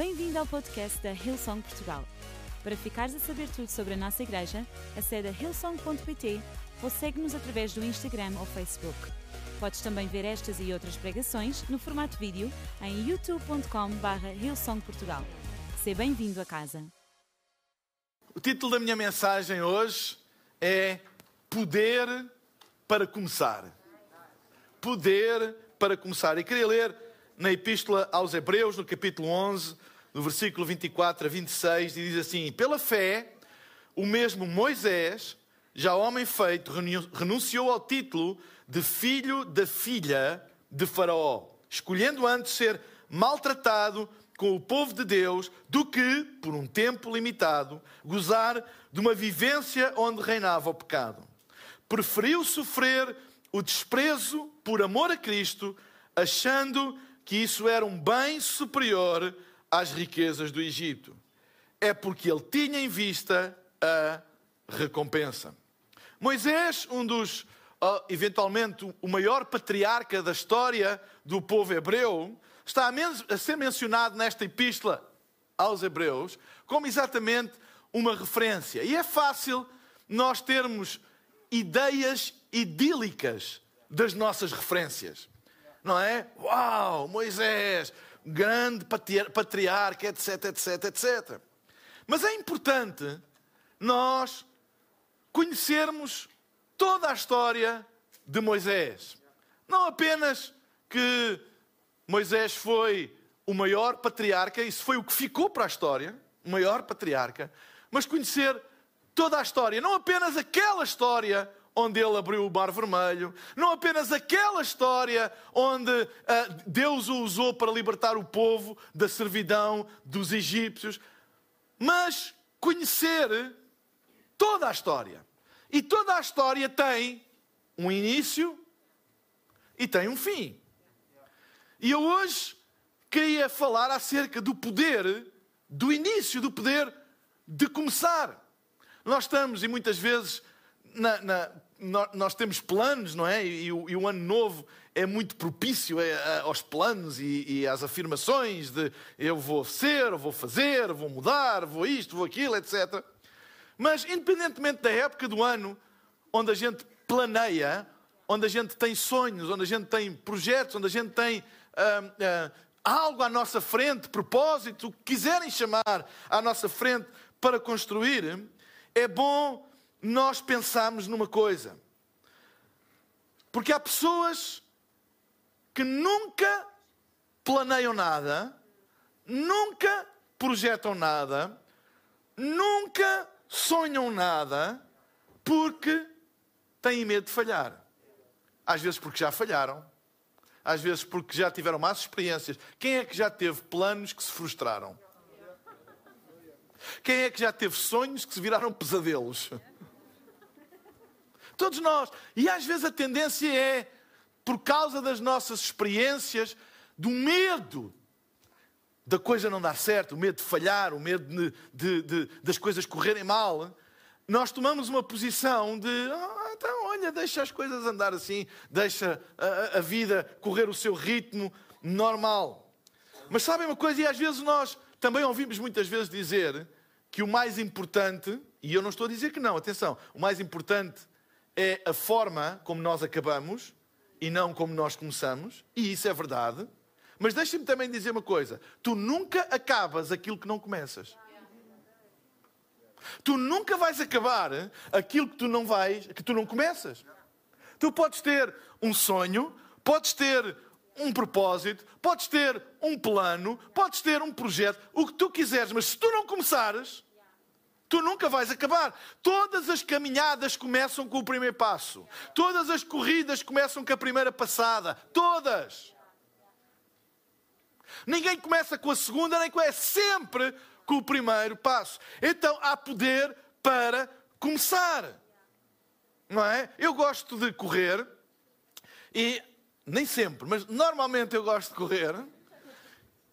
Bem-vindo ao podcast da Hillsong Portugal. Para ficares a saber tudo sobre a nossa igreja, acede a hillsong.pt ou segue-nos através do Instagram ou Facebook. Podes também ver estas e outras pregações no formato vídeo em youtube.com.br hillsongportugal. Seja bem-vindo a casa. O título da minha mensagem hoje é Poder para Começar. Poder para Começar. E queria ler na Epístola aos Hebreus, no capítulo 11, no versículo 24 a 26, e diz assim: Pela fé, o mesmo Moisés, já homem feito, renunciou ao título de filho da filha de Faraó, escolhendo antes ser maltratado com o povo de Deus do que, por um tempo limitado, gozar de uma vivência onde reinava o pecado. Preferiu sofrer o desprezo por amor a Cristo, achando que isso era um bem superior às riquezas do Egito. É porque ele tinha em vista a recompensa. Moisés, um dos, eventualmente, o maior patriarca da história do povo hebreu, está a ser mencionado nesta epístola aos Hebreus como exatamente uma referência. E é fácil nós termos ideias idílicas das nossas referências não é? Uau, Moisés, grande patriarca, etc, etc, etc. Mas é importante nós conhecermos toda a história de Moisés. Não apenas que Moisés foi o maior patriarca, isso foi o que ficou para a história, o maior patriarca, mas conhecer toda a história, não apenas aquela história onde ele abriu o Mar Vermelho, não apenas aquela história onde uh, Deus o usou para libertar o povo da servidão dos egípcios, mas conhecer toda a história. E toda a história tem um início e tem um fim. E eu hoje queria falar acerca do poder, do início, do poder de começar. Nós estamos, e muitas vezes na, na, nós temos planos, não é? E, o, ano novo é muito propício é, aos planos e, às afirmações de eu vou ser, vou fazer, vou mudar, vou isto, vou aquilo, etc. Mas, independentemente da época do ano onde a gente planeia, onde a gente tem sonhos, onde a gente tem projetos, onde a gente tem ah, ah, algo à nossa frente, propósito, o que quiserem chamar à nossa frente para construir, é bom nós pensamos numa coisa. Porque há pessoas que nunca planeiam nada, nunca projetam nada, nunca sonham nada, porque têm medo de falhar. Às vezes porque já falharam, às vezes porque já tiveram más experiências. Quem é que já teve planos que se frustraram? Quem é que já teve sonhos que se viraram pesadelos? Todos nós. E às vezes a tendência é, por causa das nossas experiências, do medo da coisa não dar certo, o medo de falhar, o medo de, de, de, das coisas correrem mal, nós tomamos uma posição de ah, então, olha, deixa as coisas andar assim, deixa a, a vida correr o seu ritmo normal. Mas sabem uma coisa, e às vezes nós também ouvimos muitas vezes dizer que o mais importante, e eu não estou a dizer que não, atenção, o mais importante é a forma como nós acabamos e não como nós começamos, e isso é verdade. Mas deixa-me também dizer uma coisa: tu nunca acabas aquilo que não começas. Tu nunca vais acabar aquilo que tu não vais, que tu não começas. Tu podes ter um sonho, podes ter um propósito, podes ter um plano, podes ter um projeto, o que tu quiseres, mas se tu não começares, Tu nunca vais acabar. Todas as caminhadas começam com o primeiro passo. Todas as corridas começam com a primeira passada. Todas. Ninguém começa com a segunda, nem com é sempre com o primeiro passo. Então há poder para começar. Não é? Eu gosto de correr e nem sempre, mas normalmente eu gosto de correr.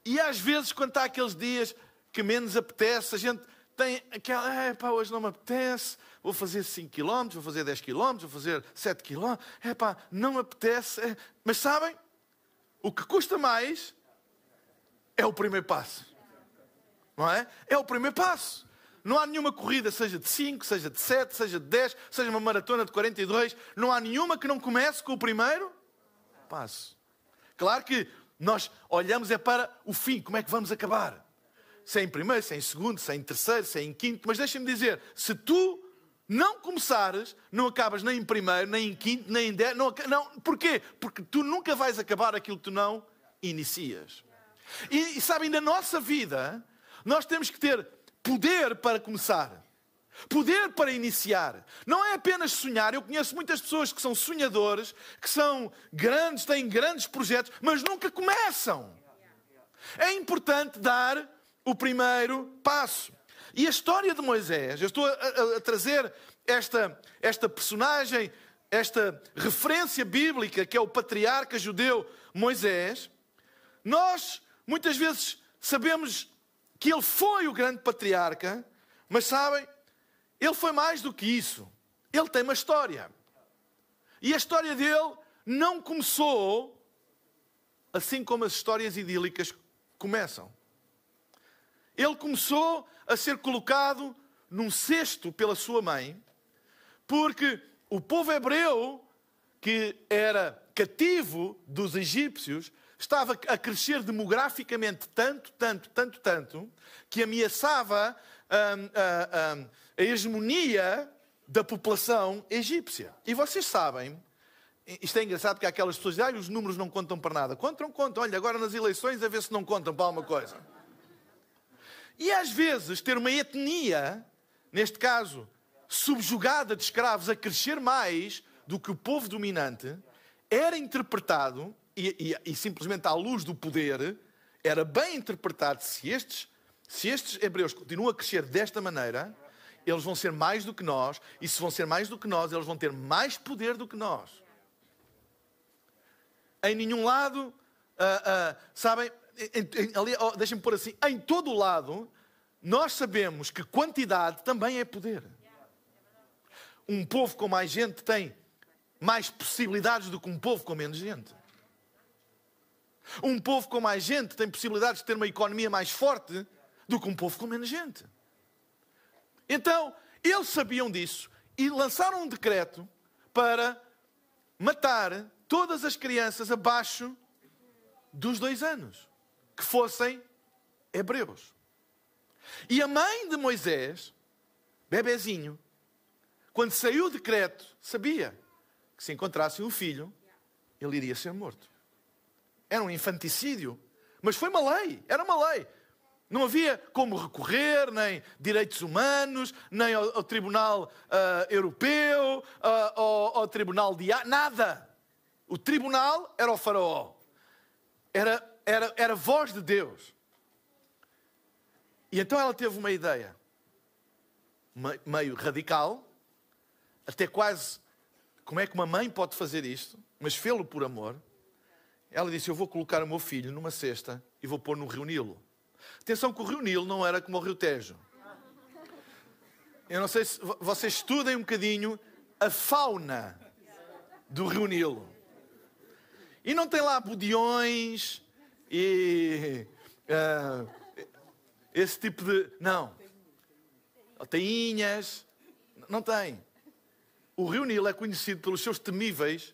E às vezes, quando há aqueles dias que menos apetece, a gente tem aquela, é pá, hoje não me apetece, vou fazer 5 km, vou fazer 10 km, vou fazer 7 km, é pá, não me apetece. É... Mas sabem, o que custa mais é o primeiro passo. não é? É o primeiro passo. Não há nenhuma corrida, seja de 5, seja de 7, seja de 10, seja uma maratona de 42, não há nenhuma que não comece com o primeiro passo. Claro que nós olhamos é para o fim, como é que vamos acabar? Se é em primeiro, se é em segundo, se é em terceiro, se é em quinto, mas deixa-me dizer, se tu não começares, não acabas nem em primeiro, nem em quinto, nem em dez. Não, não, porquê? Porque tu nunca vais acabar aquilo que tu não inicias. E, e sabem, na nossa vida, nós temos que ter poder para começar. Poder para iniciar. Não é apenas sonhar. Eu conheço muitas pessoas que são sonhadores, que são grandes, têm grandes projetos, mas nunca começam. É importante dar o primeiro passo. E a história de Moisés, eu estou a, a, a trazer esta, esta personagem, esta referência bíblica que é o patriarca judeu Moisés. Nós muitas vezes sabemos que ele foi o grande patriarca, mas sabem, ele foi mais do que isso. Ele tem uma história. E a história dele não começou assim como as histórias idílicas começam. Ele começou a ser colocado num cesto pela sua mãe, porque o povo hebreu, que era cativo dos egípcios, estava a crescer demograficamente tanto, tanto, tanto, tanto, que ameaçava hum, a, hum, a hegemonia da população egípcia. E vocês sabem, isto é engraçado porque há aquelas pessoas dizem, ah, os números não contam para nada. Contam, contam. Olha, agora nas eleições a ver se não contam para alguma coisa. E às vezes ter uma etnia, neste caso, subjugada de escravos, a crescer mais do que o povo dominante, era interpretado, e, e, e simplesmente à luz do poder, era bem interpretado se estes, se estes hebreus continuam a crescer desta maneira, eles vão ser mais do que nós, e se vão ser mais do que nós, eles vão ter mais poder do que nós. Em nenhum lado, uh, uh, sabem, deixem-me pôr assim, em todo o lado, nós sabemos que quantidade também é poder. Um povo com mais gente tem mais possibilidades do que um povo com menos gente. Um povo com mais gente tem possibilidades de ter uma economia mais forte do que um povo com menos gente. Então, eles sabiam disso e lançaram um decreto para matar todas as crianças abaixo dos dois anos que fossem hebreus. E a mãe de Moisés, bebezinho, quando saiu o decreto, sabia que se encontrasse um filho, ele iria ser morto. Era um infanticídio, mas foi uma lei, era uma lei. Não havia como recorrer, nem direitos humanos, nem ao, ao Tribunal uh, Europeu, uh, ao, ao, Tribunal de nada. O tribunal era o faraó. Era, era, era voz de Deus. E então ela teve uma ideia meio radical, até quase como é que uma mãe pode fazer isto, mas fê-lo por amor. Ela disse: Eu vou colocar o meu filho numa cesta e vou pôr no rio Nilo. Atenção que o rio Nilo não era como o rio Tejo. Eu não sei se vocês estudem um bocadinho a fauna do rio Nilo. E não tem lá budiões e uh, esse tipo de. Não. Tainhas. Não tem. O rio Nilo é conhecido pelos seus temíveis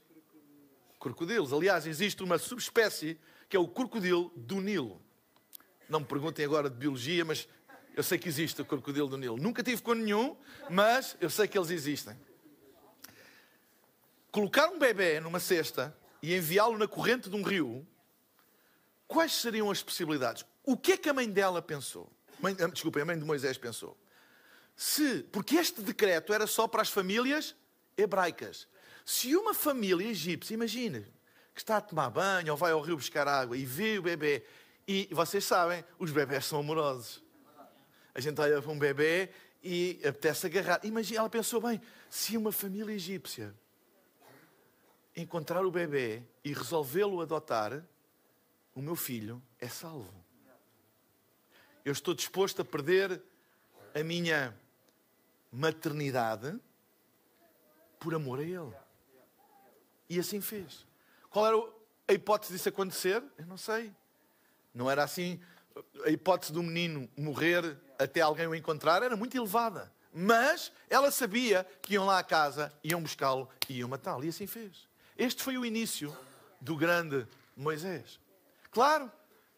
crocodilos. Aliás, existe uma subespécie que é o crocodilo do Nilo. Não me perguntem agora de biologia, mas eu sei que existe o crocodilo do Nilo. Nunca tive com nenhum, mas eu sei que eles existem. Colocar um bebê numa cesta e enviá-lo na corrente de um rio, quais seriam as possibilidades? O que é que a mãe dela pensou? Mãe, ah, desculpa, a mãe de Moisés pensou. Se, porque este decreto era só para as famílias hebraicas. Se uma família egípcia, imagina, que está a tomar banho ou vai ao rio buscar água e vê o bebê, e vocês sabem, os bebés são amorosos. A gente olha para um bebê e apetece agarrar. Imagina, ela pensou bem, se uma família egípcia encontrar o bebê e resolvê-lo adotar, o meu filho é salvo. Eu estou disposto a perder a minha maternidade por amor a Ele. E assim fez. Qual era a hipótese disso acontecer? Eu não sei. Não era assim a hipótese do menino morrer até alguém o encontrar era muito elevada. Mas ela sabia que iam lá à casa, iam buscá-lo e iam matá-lo. E assim fez. Este foi o início do grande Moisés. Claro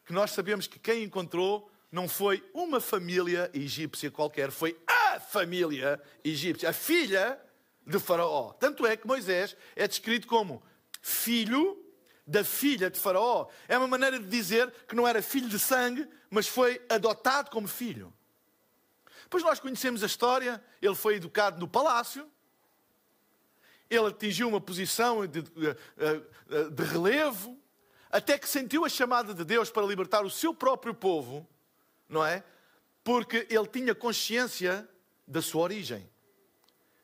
que nós sabemos que quem encontrou não foi uma família egípcia qualquer, foi a família egípcia, a filha de Faraó. Tanto é que Moisés é descrito como filho da filha de Faraó. É uma maneira de dizer que não era filho de sangue, mas foi adotado como filho. Pois nós conhecemos a história, ele foi educado no palácio, ele atingiu uma posição de, de, de relevo, até que sentiu a chamada de Deus para libertar o seu próprio povo, não é? Porque ele tinha consciência da sua origem.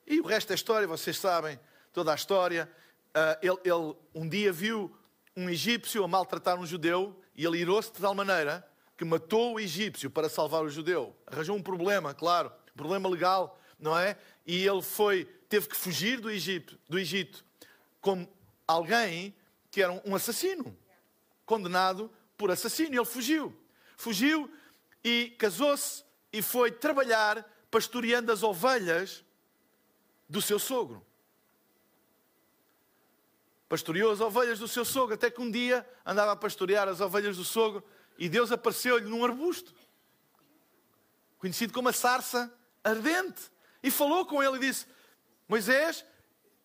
E o resto da história, vocês sabem, toda a história. Uh, ele, ele, um dia viu um egípcio a maltratar um judeu e ele irou-se de tal maneira que matou o egípcio para salvar o judeu. Arranjou um problema, claro, um problema legal, não é? E ele foi, teve que fugir do Egito, do Egito como alguém que era um assassino, condenado por assassino. Ele fugiu. Fugiu e casou-se e foi trabalhar pastoreando as ovelhas do seu sogro pastoreou as ovelhas do seu sogro, até que um dia andava a pastorear as ovelhas do sogro e Deus apareceu-lhe num arbusto, conhecido como a sarça ardente, e falou com ele e disse: Moisés,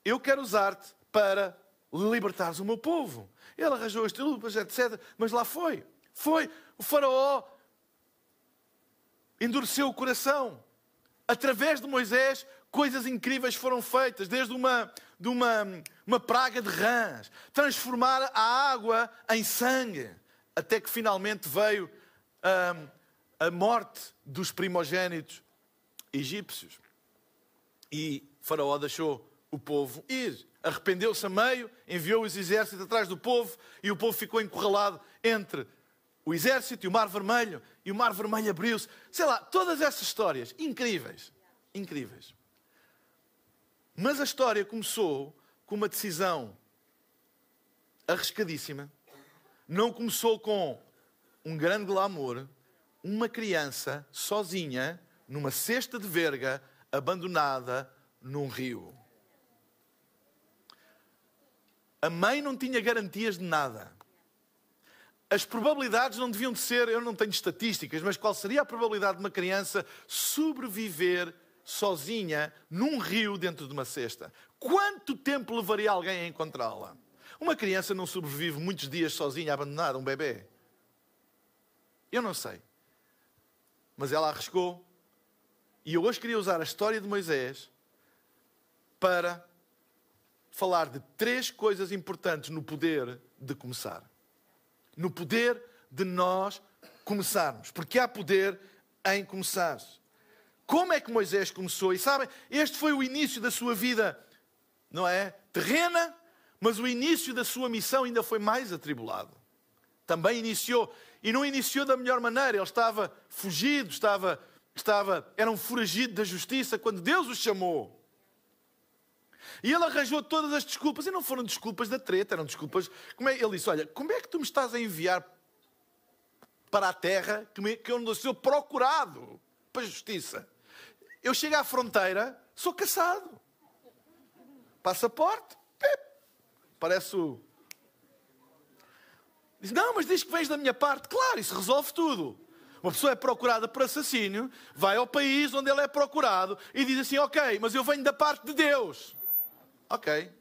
eu quero usar-te para libertares o meu povo. Ele arranjou as lupas, etc. Mas lá foi. Foi. O faraó endureceu o coração. Através de Moisés, coisas incríveis foram feitas, desde uma, de uma, uma praga de rãs, transformar a água em sangue, até que finalmente veio hum, a morte dos primogênitos egípcios. E Faraó deixou o povo ir. Arrependeu-se a meio, enviou os exércitos atrás do povo e o povo ficou encurralado entre o exército e o Mar Vermelho. E o Mar Vermelho abriu-se. Sei lá, todas essas histórias incríveis. Incríveis. Mas a história começou com uma decisão arriscadíssima. Não começou com um grande glamour, uma criança sozinha numa cesta de verga abandonada num rio. A mãe não tinha garantias de nada. As probabilidades não deviam de ser, eu não tenho estatísticas, mas qual seria a probabilidade de uma criança sobreviver sozinha num rio dentro de uma cesta. Quanto tempo levaria alguém a encontrá-la? Uma criança não sobrevive muitos dias sozinha, abandonada, um bebê. Eu não sei. Mas ela arriscou. E eu hoje queria usar a história de Moisés para falar de três coisas importantes no poder de começar. No poder de nós começarmos. Porque há poder em começar. Como é que Moisés começou? E sabem, este foi o início da sua vida, não é? Terrena, mas o início da sua missão ainda foi mais atribulado. Também iniciou, e não iniciou da melhor maneira, ele estava fugido, estava, estava, era um foragido da justiça quando Deus o chamou. E ele arranjou todas as desculpas, e não foram desculpas da treta, eram desculpas. Como é, ele disse: Olha, como é que tu me estás a enviar para a terra que, me, que eu não sou procurado para a justiça? Eu chego à fronteira, sou caçado. Passaporte, pip, parece o. Diz, não, mas diz que vens da minha parte. Claro, isso resolve tudo. Uma pessoa é procurada por assassínio, vai ao país onde ele é procurado e diz assim: Ok, mas eu venho da parte de Deus. Ok.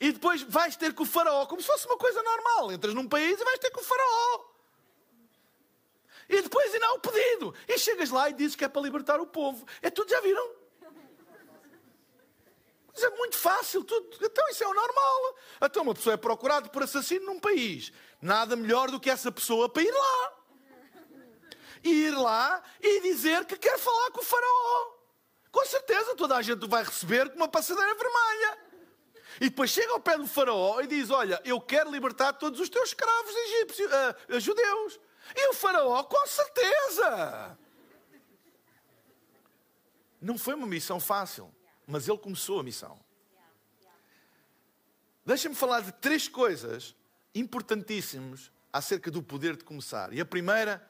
E depois vais ter com o faraó, como se fosse uma coisa normal. Entras num país e vais ter com o faraó. E depois ainda há o pedido. E chegas lá e dizes que é para libertar o povo. É tudo, já viram? Mas é muito fácil, tudo. então isso é o normal. Então uma pessoa é procurada por assassino num país. Nada melhor do que essa pessoa para ir lá. E ir lá e dizer que quer falar com o faraó. Com certeza toda a gente vai receber com uma passadeira vermelha. E depois chega ao pé do faraó e diz, olha, eu quero libertar todos os teus escravos egípcios, uh, judeus. E o Faraó, com certeza. Não foi uma missão fácil, mas ele começou a missão. Deixa-me falar de três coisas importantíssimas acerca do poder de começar. E a primeira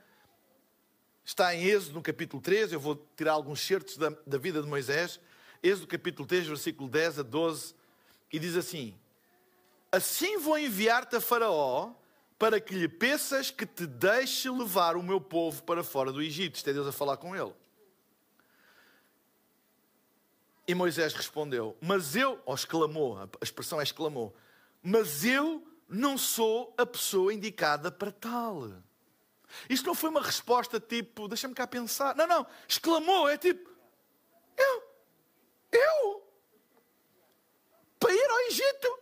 está em Êxodo, no capítulo 3. Eu vou tirar alguns certos da, da vida de Moisés. Êxodo, capítulo 3, versículo 10 a 12. E diz assim: Assim vou enviar-te a Faraó para que lhe peças que te deixe levar o meu povo para fora do Egito. Isto é Deus a falar com ele. E Moisés respondeu: Mas eu, ou exclamou, a expressão é exclamou, mas eu não sou a pessoa indicada para tal. Isto não foi uma resposta tipo, deixa-me cá pensar. Não, não, exclamou, é tipo, eu, eu, para ir ao Egito,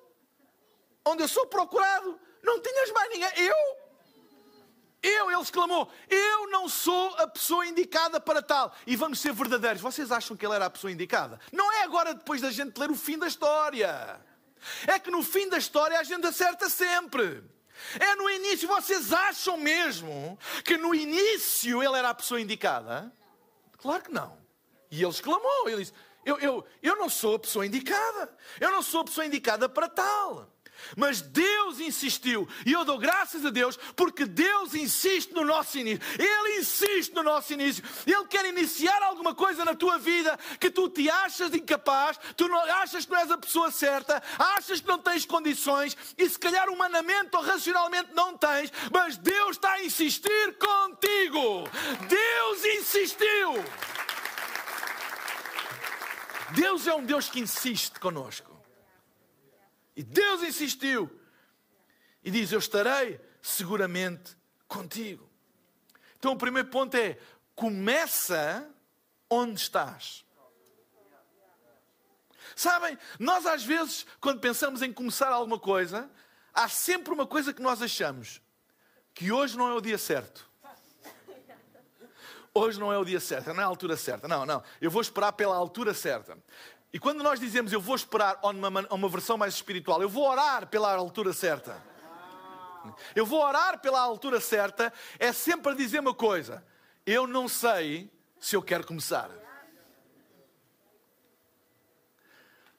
onde eu sou procurado, não tinhas mais ninguém, eu, eu, ele exclamou, eu não sou a pessoa indicada para tal. E vamos ser verdadeiros, vocês acham que ele era a pessoa indicada? Não é agora depois da gente ler o fim da história. É que no fim da história a gente acerta sempre. É no início, vocês acham mesmo que no início ele era a pessoa indicada? Claro que não. E ele exclamou, ele disse, eu, eu, eu não sou a pessoa indicada. Eu não sou a pessoa indicada para tal. Mas Deus insistiu, e eu dou graças a Deus, porque Deus insiste no nosso início. Ele insiste no nosso início. Ele quer iniciar alguma coisa na tua vida que tu te achas incapaz, tu não, achas que não és a pessoa certa, achas que não tens condições, e se calhar humanamente ou racionalmente não tens, mas Deus está a insistir contigo. Deus insistiu. Deus é um Deus que insiste conosco. E Deus insistiu. E diz: Eu estarei seguramente contigo. Então o primeiro ponto é: começa onde estás. Sabem, nós às vezes, quando pensamos em começar alguma coisa, há sempre uma coisa que nós achamos: que hoje não é o dia certo. Hoje não é o dia certo, não é a altura certa. Não, não. Eu vou esperar pela altura certa. E quando nós dizemos eu vou esperar a uma, uma versão mais espiritual, eu vou orar pela altura certa. Eu vou orar pela altura certa, é sempre a dizer uma coisa: eu não sei se eu quero começar.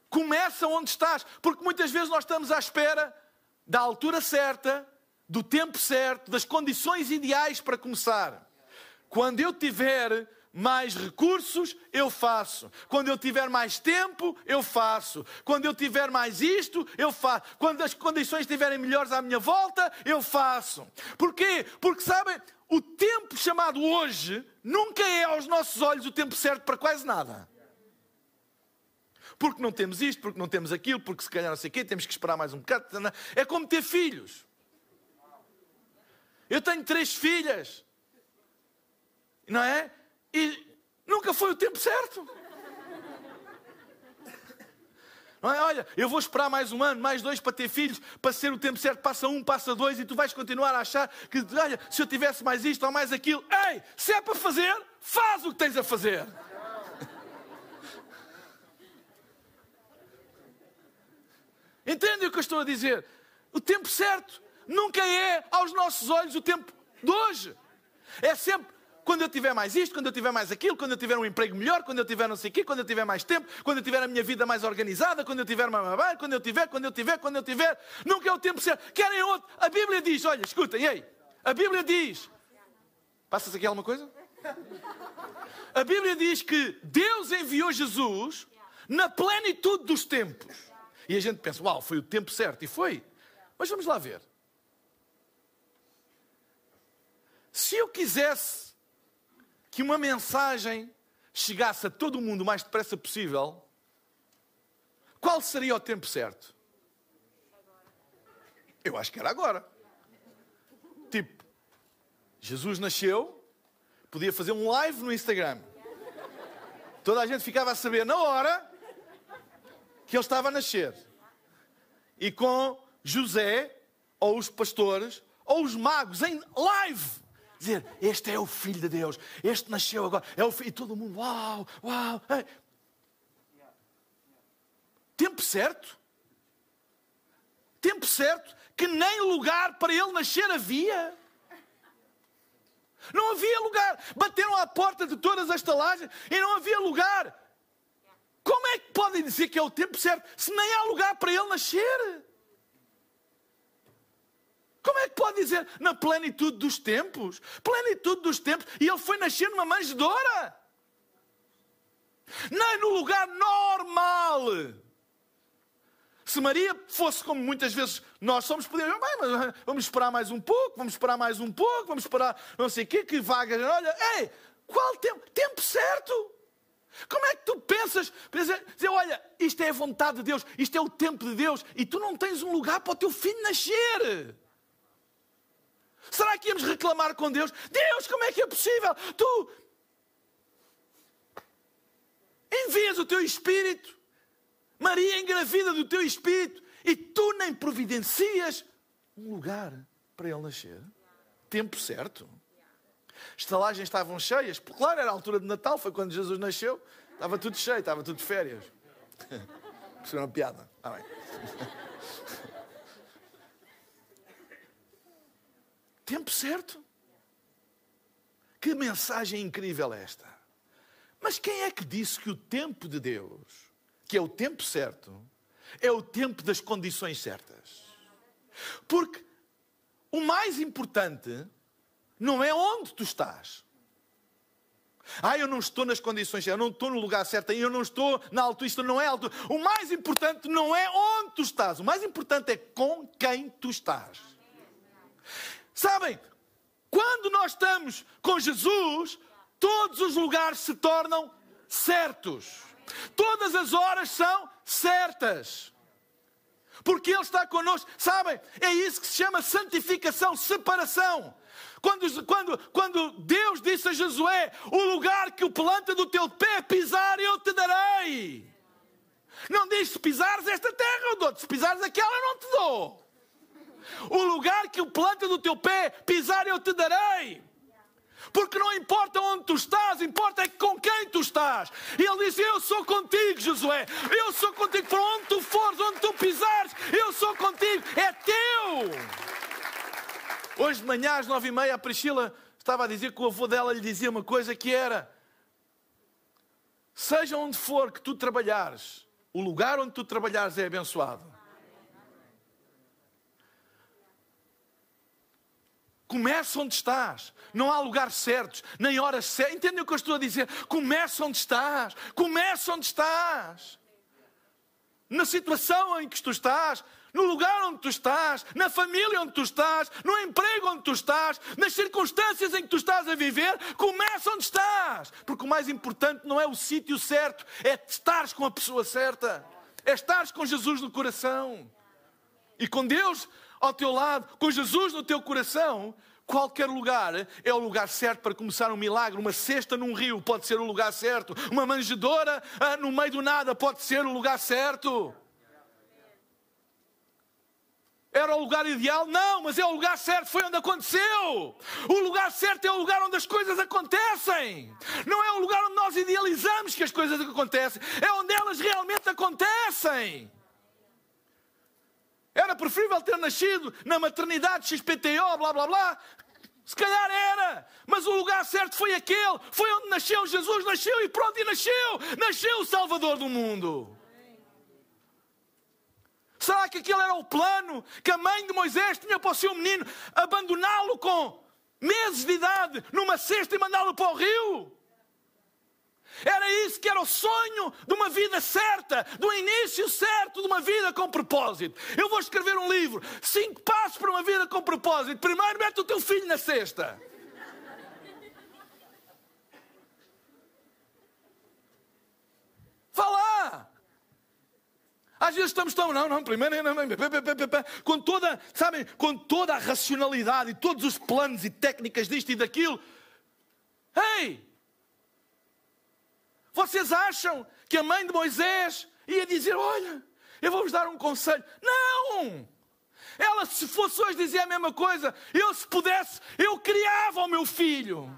Começa onde estás, porque muitas vezes nós estamos à espera da altura certa, do tempo certo, das condições ideais para começar. Quando eu tiver mais recursos, eu faço. Quando eu tiver mais tempo, eu faço. Quando eu tiver mais isto, eu faço. Quando as condições estiverem melhores à minha volta, eu faço. Porquê? Porque sabem, o tempo chamado hoje nunca é aos nossos olhos o tempo certo para quase nada. Porque não temos isto, porque não temos aquilo, porque se calhar não sei o quê, temos que esperar mais um bocado. É como ter filhos. Eu tenho três filhas. Não é? E nunca foi o tempo certo. Não é? Olha, eu vou esperar mais um ano, mais dois para ter filhos, para ser o tempo certo. Passa um, passa dois, e tu vais continuar a achar que, olha, se eu tivesse mais isto ou mais aquilo. Ei, se é para fazer, faz o que tens a fazer. Entendem o que eu estou a dizer? O tempo certo nunca é, aos nossos olhos, o tempo de hoje. É sempre quando eu tiver mais isto, quando eu tiver mais aquilo, quando eu tiver um emprego melhor, quando eu tiver não sei o quê, quando eu tiver mais tempo, quando eu tiver a minha vida mais organizada, quando eu tiver mais bem, quando eu tiver, quando eu tiver, quando eu tiver, nunca é o tempo certo. Querem outro? A Bíblia diz, olha, escutem, ei, a Bíblia diz, passas aqui alguma coisa? A Bíblia diz que Deus enviou Jesus na plenitude dos tempos. E a gente pensa, uau, foi o tempo certo. E foi. Mas vamos lá ver. Se eu quisesse que uma mensagem chegasse a todo o mundo o mais depressa possível, qual seria o tempo certo? Eu acho que era agora. Tipo, Jesus nasceu, podia fazer um live no Instagram. Toda a gente ficava a saber na hora que ele estava a nascer. E com José, ou os pastores, ou os magos em live dizer: Este é o Filho de Deus, este nasceu agora, é o filho. E todo mundo, uau, uau. Ei. Tempo certo. Tempo certo que nem lugar para ele nascer havia. Não havia lugar. Bateram à porta de todas as talagens e não havia lugar. Como é que podem dizer que é o tempo certo se nem há lugar para ele nascer? Como é que pode dizer na plenitude dos tempos? Plenitude dos tempos. E ele foi nascer numa manjedoura. Nem no lugar normal. Se Maria fosse como muitas vezes nós somos, podíamos, mas vamos esperar mais um pouco, vamos esperar mais um pouco, vamos esperar não sei o quê, que vaga. Olha, ei, qual tempo? Tempo certo. Como é que tu pensas? Dizer, olha, isto é a vontade de Deus, isto é o tempo de Deus, e tu não tens um lugar para o teu filho nascer. Será que íamos reclamar com Deus? Deus, como é que é possível? Tu envias o teu espírito, Maria engravida do teu espírito, e tu nem providencias um lugar para ele nascer. Tempo certo. Estalagens estavam cheias, claro, era a altura de Natal, foi quando Jesus nasceu, estava tudo cheio, estava tudo de férias. Isso é uma piada. Ah, bem. Tempo certo. Que mensagem incrível é esta. Mas quem é que disse que o tempo de Deus, que é o tempo certo, é o tempo das condições certas? Porque o mais importante não é onde tu estás. Ah, eu não estou nas condições, eu não estou no lugar certo, eu não estou na altura, isto não é alto. O mais importante não é onde tu estás, o mais importante é com quem tu estás. Sabem, quando nós estamos com Jesus, todos os lugares se tornam certos. Todas as horas são certas. Porque Ele está connosco. Sabem, é isso que se chama santificação, separação. Quando, quando, quando Deus disse a Josué: O lugar que o planta do teu pé pisar, eu te darei. Não diz se pisares esta terra, eu dou-te. Se pisares aquela, eu não te dou. O lugar que o planta do teu pé pisar eu te darei. Porque não importa onde tu estás, importa é com quem tu estás. E ele disse: Eu sou contigo, Josué. Eu sou contigo. Para onde tu fores, onde tu pisares, eu sou contigo. É teu. Hoje de manhã, às nove e meia, a Priscila estava a dizer que o avô dela lhe dizia uma coisa que era: Seja onde for que tu trabalhares, o lugar onde tu trabalhares é abençoado. Começa onde estás. Não há lugares certos, nem horas certas. Entendem o que eu estou a dizer? Começa onde estás. Começa onde estás. Na situação em que tu estás, no lugar onde tu estás, na família onde tu estás, no emprego onde tu estás, nas circunstâncias em que tu estás a viver, começa onde estás. Porque o mais importante não é o sítio certo, é estares com a pessoa certa, é estares com Jesus no coração. E com Deus ao teu lado, com Jesus no teu coração, qualquer lugar é o lugar certo para começar um milagre. Uma cesta num rio pode ser o lugar certo. Uma manjedora ah, no meio do nada pode ser o lugar certo. Era o lugar ideal? Não, mas é o lugar certo, foi onde aconteceu. O lugar certo é o lugar onde as coisas acontecem. Não é o lugar onde nós idealizamos que as coisas acontecem, é onde elas realmente acontecem. Era preferível ter nascido na maternidade XPTO, blá blá blá. Se calhar era, mas o lugar certo foi aquele. Foi onde nasceu Jesus, nasceu e pronto, e nasceu. Nasceu o Salvador do mundo. Será que aquele era o plano que a mãe de Moisés tinha para o seu menino? Abandoná-lo com meses de idade numa cesta e mandá-lo para o rio? Era isso que era o sonho de uma vida certa, do início certo de uma vida com propósito. Eu vou escrever um livro, cinco passos para uma vida com propósito. Primeiro, mete o teu filho na cesta. Vá lá. Às vezes estamos tão, não, não, primeiro, não, não, com toda, sabem, com toda a racionalidade e todos os planos e técnicas disto e daquilo. Ei, vocês acham que a mãe de Moisés ia dizer: Olha, eu vou-vos dar um conselho? Não! Ela, se fosse hoje, dizia a mesma coisa. Eu, se pudesse, eu criava o meu filho.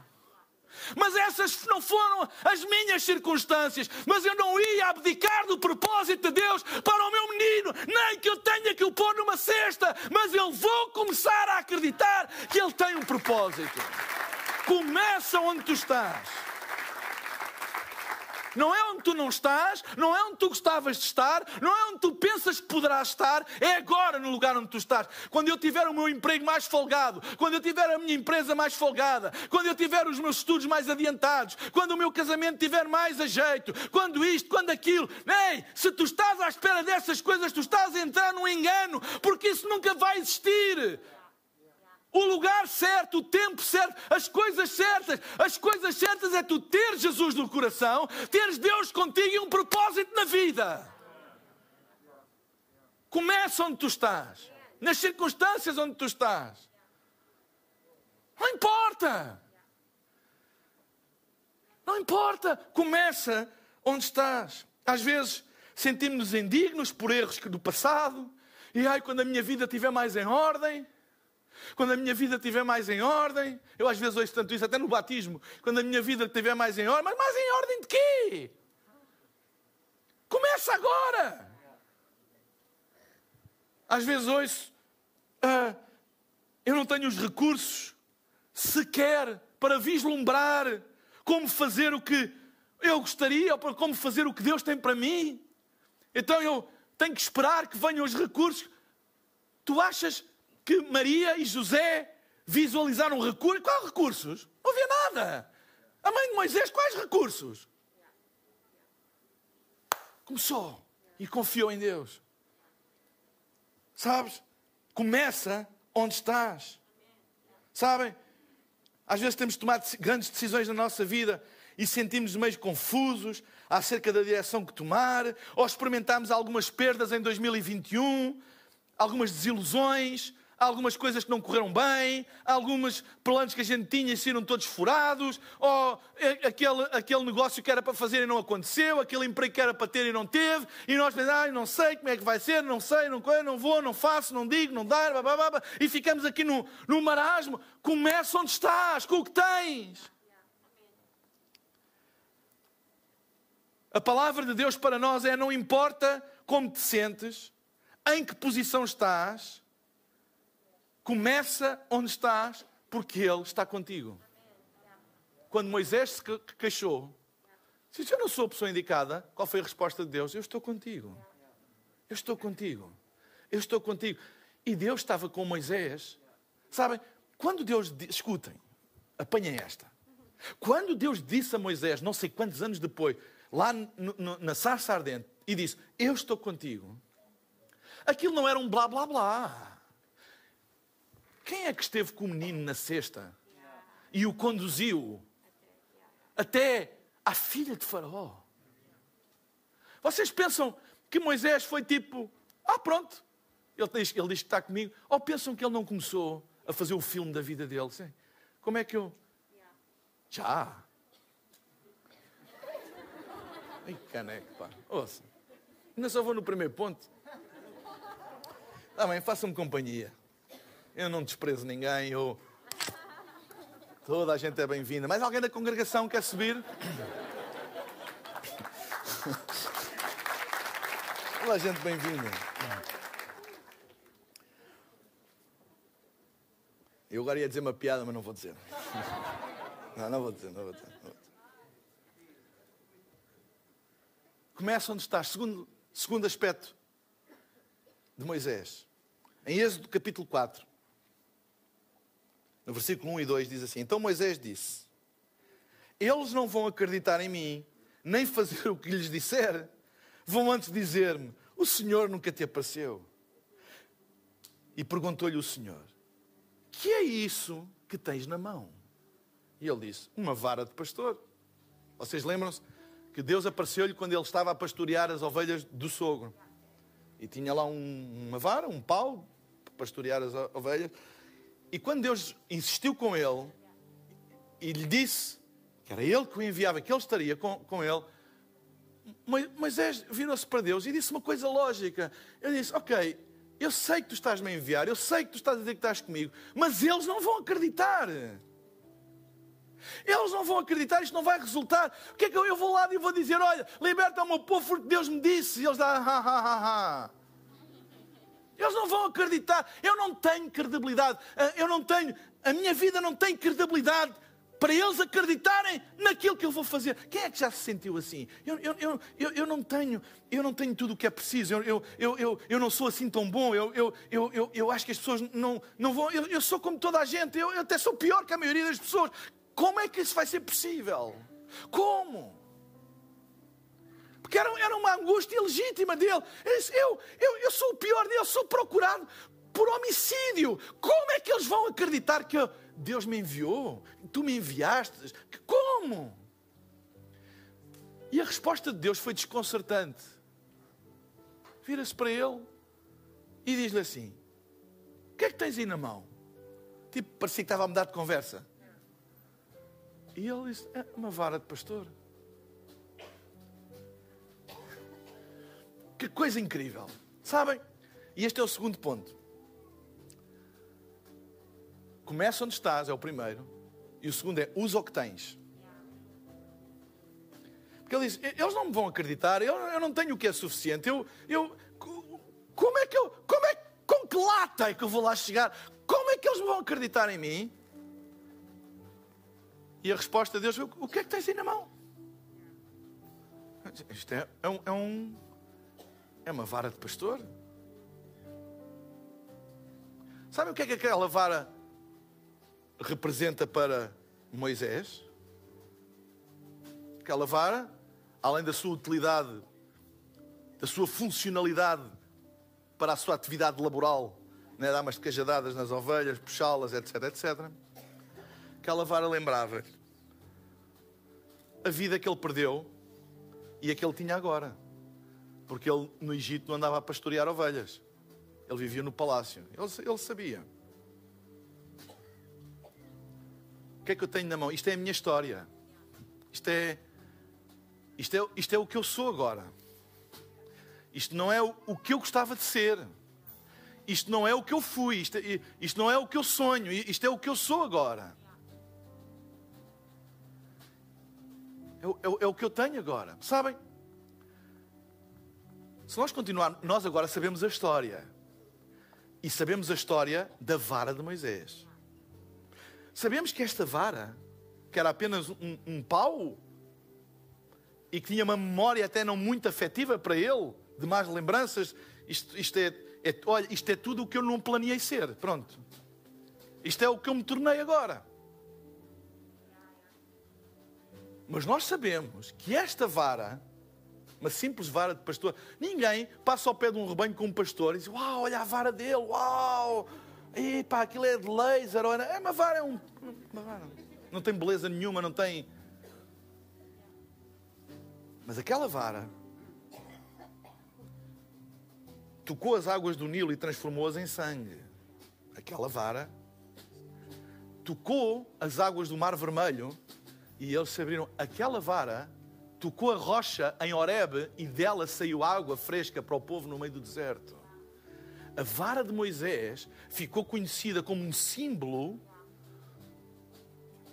Mas essas não foram as minhas circunstâncias. Mas eu não ia abdicar do propósito de Deus para o meu menino, nem que eu tenha que o pôr numa cesta. Mas eu vou começar a acreditar que ele tem um propósito. Começa onde tu estás. Não é onde tu não estás, não é onde tu gostavas de estar, não é onde tu pensas que poderás estar, é agora no lugar onde tu estás. Quando eu tiver o meu emprego mais folgado, quando eu tiver a minha empresa mais folgada, quando eu tiver os meus estudos mais adiantados, quando o meu casamento tiver mais a jeito, quando isto, quando aquilo. Ei, se tu estás à espera dessas coisas, tu estás a entrar num engano, porque isso nunca vai existir o lugar certo, o tempo certo, as coisas certas. As coisas certas é tu ter Jesus no coração, teres Deus contigo e um propósito na vida. Começa onde tu estás, nas circunstâncias onde tu estás. Não importa. Não importa. Começa onde estás. Às vezes sentimos-nos indignos por erros do passado. E ai, quando a minha vida estiver mais em ordem, quando a minha vida estiver mais em ordem, eu às vezes ouço tanto isso, até no batismo, quando a minha vida estiver mais em ordem, mas mais em ordem de quê? Começa agora! Às vezes ouço, ah, eu não tenho os recursos sequer para vislumbrar como fazer o que eu gostaria, ou como fazer o que Deus tem para mim. Então eu tenho que esperar que venham os recursos. Tu achas que Maria e José visualizaram recursos. Quais recursos? Não havia nada. A mãe de Moisés, quais recursos? Começou e confiou em Deus. Sabes? Começa onde estás. Sabem? Às vezes temos tomar grandes decisões na nossa vida e sentimos meio confusos acerca da direção que tomar, ou experimentamos algumas perdas em 2021, algumas desilusões, algumas coisas que não correram bem, alguns planos que a gente tinha e saíram todos furados, ou aquele, aquele negócio que era para fazer e não aconteceu, aquele emprego que era para ter e não teve, e nós pensamos, ah, não sei como é que vai ser, não sei, não, não vou, não faço, não digo, não dá, blá, blá, blá, e ficamos aqui no, no marasmo. Começa onde estás, com o que tens. A palavra de Deus para nós é: não importa como te sentes, em que posição estás, Começa onde estás, porque Ele está contigo. Quando Moisés se queixou, disse: Eu não sou a pessoa indicada, qual foi a resposta de Deus? Eu estou contigo. Eu estou contigo. Eu estou contigo. E Deus estava com Moisés. Sabem, quando Deus. Escutem, apanhem esta. Quando Deus disse a Moisés, não sei quantos anos depois, lá no, no, na sarça ardente, e disse: Eu estou contigo. Aquilo não era um blá blá blá. Quem é que esteve com o menino na cesta e o conduziu até à filha de Faraó? Vocês pensam que Moisés foi tipo, ah, pronto, ele diz, ele diz que está comigo, ou pensam que ele não começou a fazer o filme da vida dele? Sim. Como é que eu. Já. Ai, caneco, pá. Ouça. Ainda só vou no primeiro ponto. Tá bem, façam-me companhia. Eu não desprezo ninguém, eu... Toda a gente é bem-vinda. Mais alguém da congregação quer subir? Toda a gente bem-vinda. Eu agora ia dizer uma piada, mas não vou dizer. Não, não vou dizer, não vou dizer. Não vou dizer. Começa onde estás. Segundo, segundo aspecto de Moisés. Em Êxodo capítulo 4. No versículo 1 e 2 diz assim: Então Moisés disse: Eles não vão acreditar em mim, nem fazer o que lhes disser. Vão antes dizer-me: O Senhor nunca te apareceu. E perguntou-lhe o Senhor: Que é isso que tens na mão? E ele disse: Uma vara de pastor. Vocês lembram-se que Deus apareceu-lhe quando ele estava a pastorear as ovelhas do sogro. E tinha lá um, uma vara, um pau, para pastorear as ovelhas. E quando Deus insistiu com ele e lhe disse que era ele que o enviava, que ele estaria com, com ele, Moisés virou-se para Deus e disse uma coisa lógica. Ele disse: Ok, eu sei que tu estás-me a enviar, eu sei que tu estás a dizer que estás comigo, mas eles não vão acreditar. Eles não vão acreditar, isto não vai resultar. O que é que eu, eu vou lá e vou dizer: Olha, liberta o meu povo porque Deus me disse. E eles dão, ha, ha, ha, ha. Eles não vão acreditar. Eu não tenho credibilidade. Ah, eu não tenho. A minha vida não tem credibilidade para eles acreditarem naquilo que eu vou fazer. Quem é que já se sentiu assim? Eu, eu, eu, eu, não tenho, eu não tenho tudo o que é preciso, eu, eu, eu, eu, não sou assim tão bom, eu, eu, eu, eu, eu acho que as pessoas não, não vão. Eu, eu sou como toda a gente, eu, eu até sou pior que a maioria das pessoas. Como é que isso vai ser possível? Como? Era, era uma angústia legítima dele. Ele disse, eu, eu, eu sou o pior dele, sou procurado por homicídio. Como é que eles vão acreditar que Deus me enviou? Tu me enviaste? Como? E a resposta de Deus foi desconcertante. Vira-se para ele e diz-lhe assim: O que é que tens aí na mão? Tipo, parecia que estava a mudar de conversa. E ele disse: É uma vara de pastor. Que coisa incrível. Sabem? E este é o segundo ponto. Começa onde estás, é o primeiro. E o segundo é usa o que tens. Porque ele diz: eles não me vão acreditar, eu, eu não tenho o que é suficiente. Eu, eu, como é que eu, como é, com que lata é que eu vou lá chegar? Como é que eles vão acreditar em mim? E a resposta de Deus: o que é que tens aí na mão? Isto é, é um, é, um, é uma vara de pastor. Sabe o que é que aquela vara representa para Moisés? Aquela vara, além da sua utilidade, da sua funcionalidade para a sua atividade laboral, né, dar umas cajadadas nas ovelhas, puxá-las, etc, etc. Aquela vara lembrava a vida que ele perdeu e a que ele tinha agora. Porque ele no Egito não andava a pastorear ovelhas. Ele vivia no palácio. Ele, ele sabia. O que é que eu tenho na mão? Isto é a minha história. Isto é, isto é, isto é o que eu sou agora. Isto não é o, o que eu gostava de ser. Isto não é o que eu fui. Isto, isto não é o que eu sonho. Isto é o que eu sou agora. É, é, é o que eu tenho agora. Sabem? Se nós continuarmos, nós agora sabemos a história. E sabemos a história da vara de Moisés. Sabemos que esta vara, que era apenas um, um pau, e que tinha uma memória até não muito afetiva para ele, de más lembranças, isto, isto é, é, olha, isto é tudo o que eu não planeei ser. Pronto. Isto é o que eu me tornei agora. Mas nós sabemos que esta vara, uma simples vara de pastor, ninguém passa ao pé de um rebanho com um pastor e diz: Uau, olha a vara dele, uau, Epá, aquilo é de laser. É uma vara, é um, uma vara. Não tem beleza nenhuma, não tem. Mas aquela vara tocou as águas do Nilo e transformou-as em sangue. Aquela vara tocou as águas do Mar Vermelho e eles se abriram. Aquela vara tocou a rocha em Horebe e dela saiu água fresca para o povo no meio do deserto a vara de Moisés ficou conhecida como um símbolo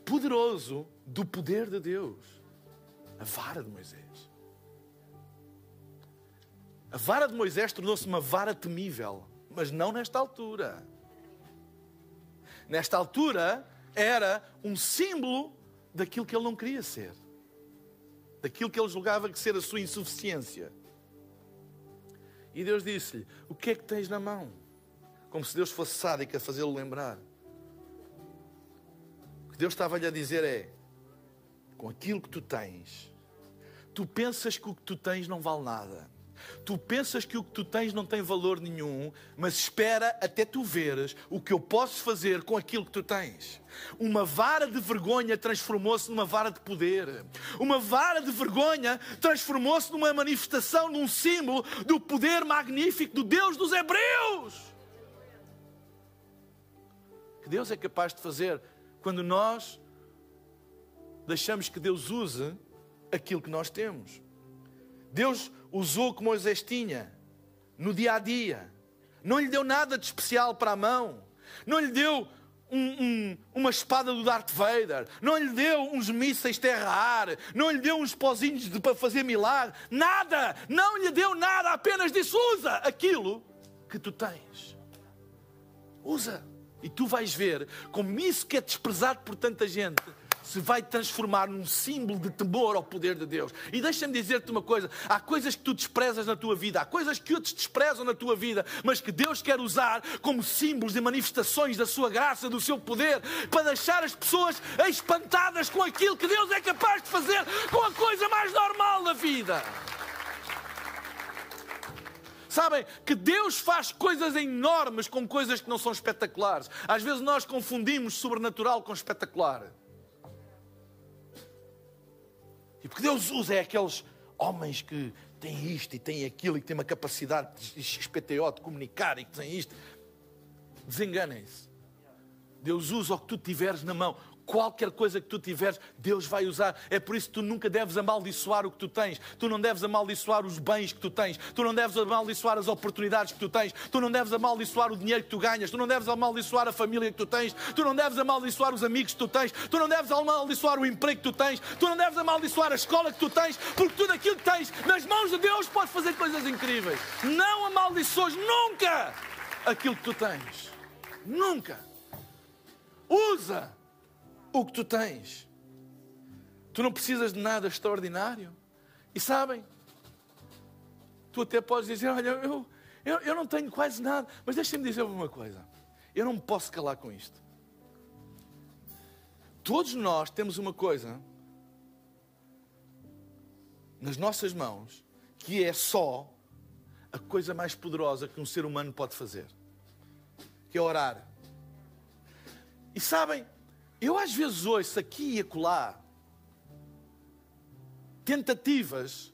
poderoso do poder de Deus. A vara de Moisés. A vara de Moisés tornou-se uma vara temível, mas não nesta altura. Nesta altura era um símbolo daquilo que ele não queria ser, daquilo que ele julgava que ser a sua insuficiência. E Deus disse-lhe: O que é que tens na mão? Como se Deus fosse sádico a fazê-lo lembrar. O que Deus estava-lhe a dizer é: Com aquilo que tu tens, tu pensas que o que tu tens não vale nada. Tu pensas que o que tu tens não tem valor nenhum, mas espera até tu veres o que eu posso fazer com aquilo que tu tens. Uma vara de vergonha transformou-se numa vara de poder. Uma vara de vergonha transformou-se numa manifestação, num símbolo do poder magnífico do Deus dos Hebreus. Que Deus é capaz de fazer quando nós deixamos que Deus use aquilo que nós temos. Deus usou que Moisés tinha no dia a dia. Não lhe deu nada de especial para a mão. Não lhe deu um, um, uma espada do Darth Vader. Não lhe deu uns mísseis terra-ar. Não lhe deu uns pozinhos de, para fazer milagre. Nada. Não lhe deu nada. Apenas disse: usa aquilo que tu tens. Usa. E tu vais ver como isso que é desprezado por tanta gente se vai transformar num símbolo de temor ao poder de Deus. E deixa-me dizer-te uma coisa: há coisas que tu desprezas na tua vida, há coisas que outros desprezam na tua vida, mas que Deus quer usar como símbolos e manifestações da sua graça, do seu poder, para deixar as pessoas espantadas com aquilo que Deus é capaz de fazer com a coisa mais normal da vida. Sabem que Deus faz coisas enormes com coisas que não são espetaculares. Às vezes nós confundimos sobrenatural com espetacular. E porque Deus usa é aqueles homens que têm isto e têm aquilo e que têm uma capacidade de XPTO de comunicar e que têm isto. Desenganem-se. Deus usa o que tu tiveres na mão qualquer coisa que tu tiveres, Deus vai usar. É por isso que tu nunca deves amaldiçoar o que tu tens. Tu não deves amaldiçoar os bens que tu tens. Tu não deves amaldiçoar as oportunidades que tu tens. Tu não deves amaldiçoar o dinheiro que tu ganhas. Tu não deves amaldiçoar a família que tu tens. Tu não deves amaldiçoar os amigos que tu tens. Tu não deves amaldiçoar o emprego que tu tens. Tu não deves amaldiçoar a escola que tu tens. Porque tudo aquilo que tens nas mãos de Deus pode fazer coisas incríveis. Não amaldiçoes nunca aquilo que tu tens. Nunca. Usa o que tu tens. Tu não precisas de nada extraordinário. E sabem, tu até podes dizer: Olha, eu, eu, eu não tenho quase nada, mas deixem-me dizer uma coisa: eu não me posso calar com isto. Todos nós temos uma coisa nas nossas mãos que é só a coisa mais poderosa que um ser humano pode fazer, que é orar. E sabem, eu às vezes ouço aqui e acolá tentativas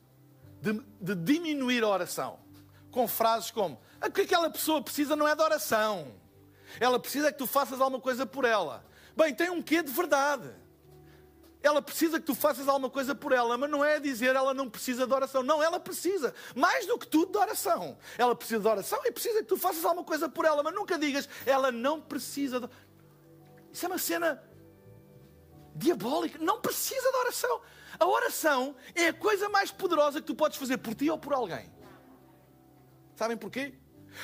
de, de diminuir a oração com frases como: o que aquela pessoa precisa não é de oração, ela precisa que tu faças alguma coisa por ela. Bem, tem um quê de verdade. Ela precisa que tu faças alguma coisa por ela, mas não é dizer ela não precisa de oração. Não, ela precisa, mais do que tudo, de oração. Ela precisa de oração e precisa que tu faças alguma coisa por ela, mas nunca digas ela não precisa de. Isso é uma cena diabólica. Não precisa de oração. A oração é a coisa mais poderosa que tu podes fazer por ti ou por alguém. Sabem porquê?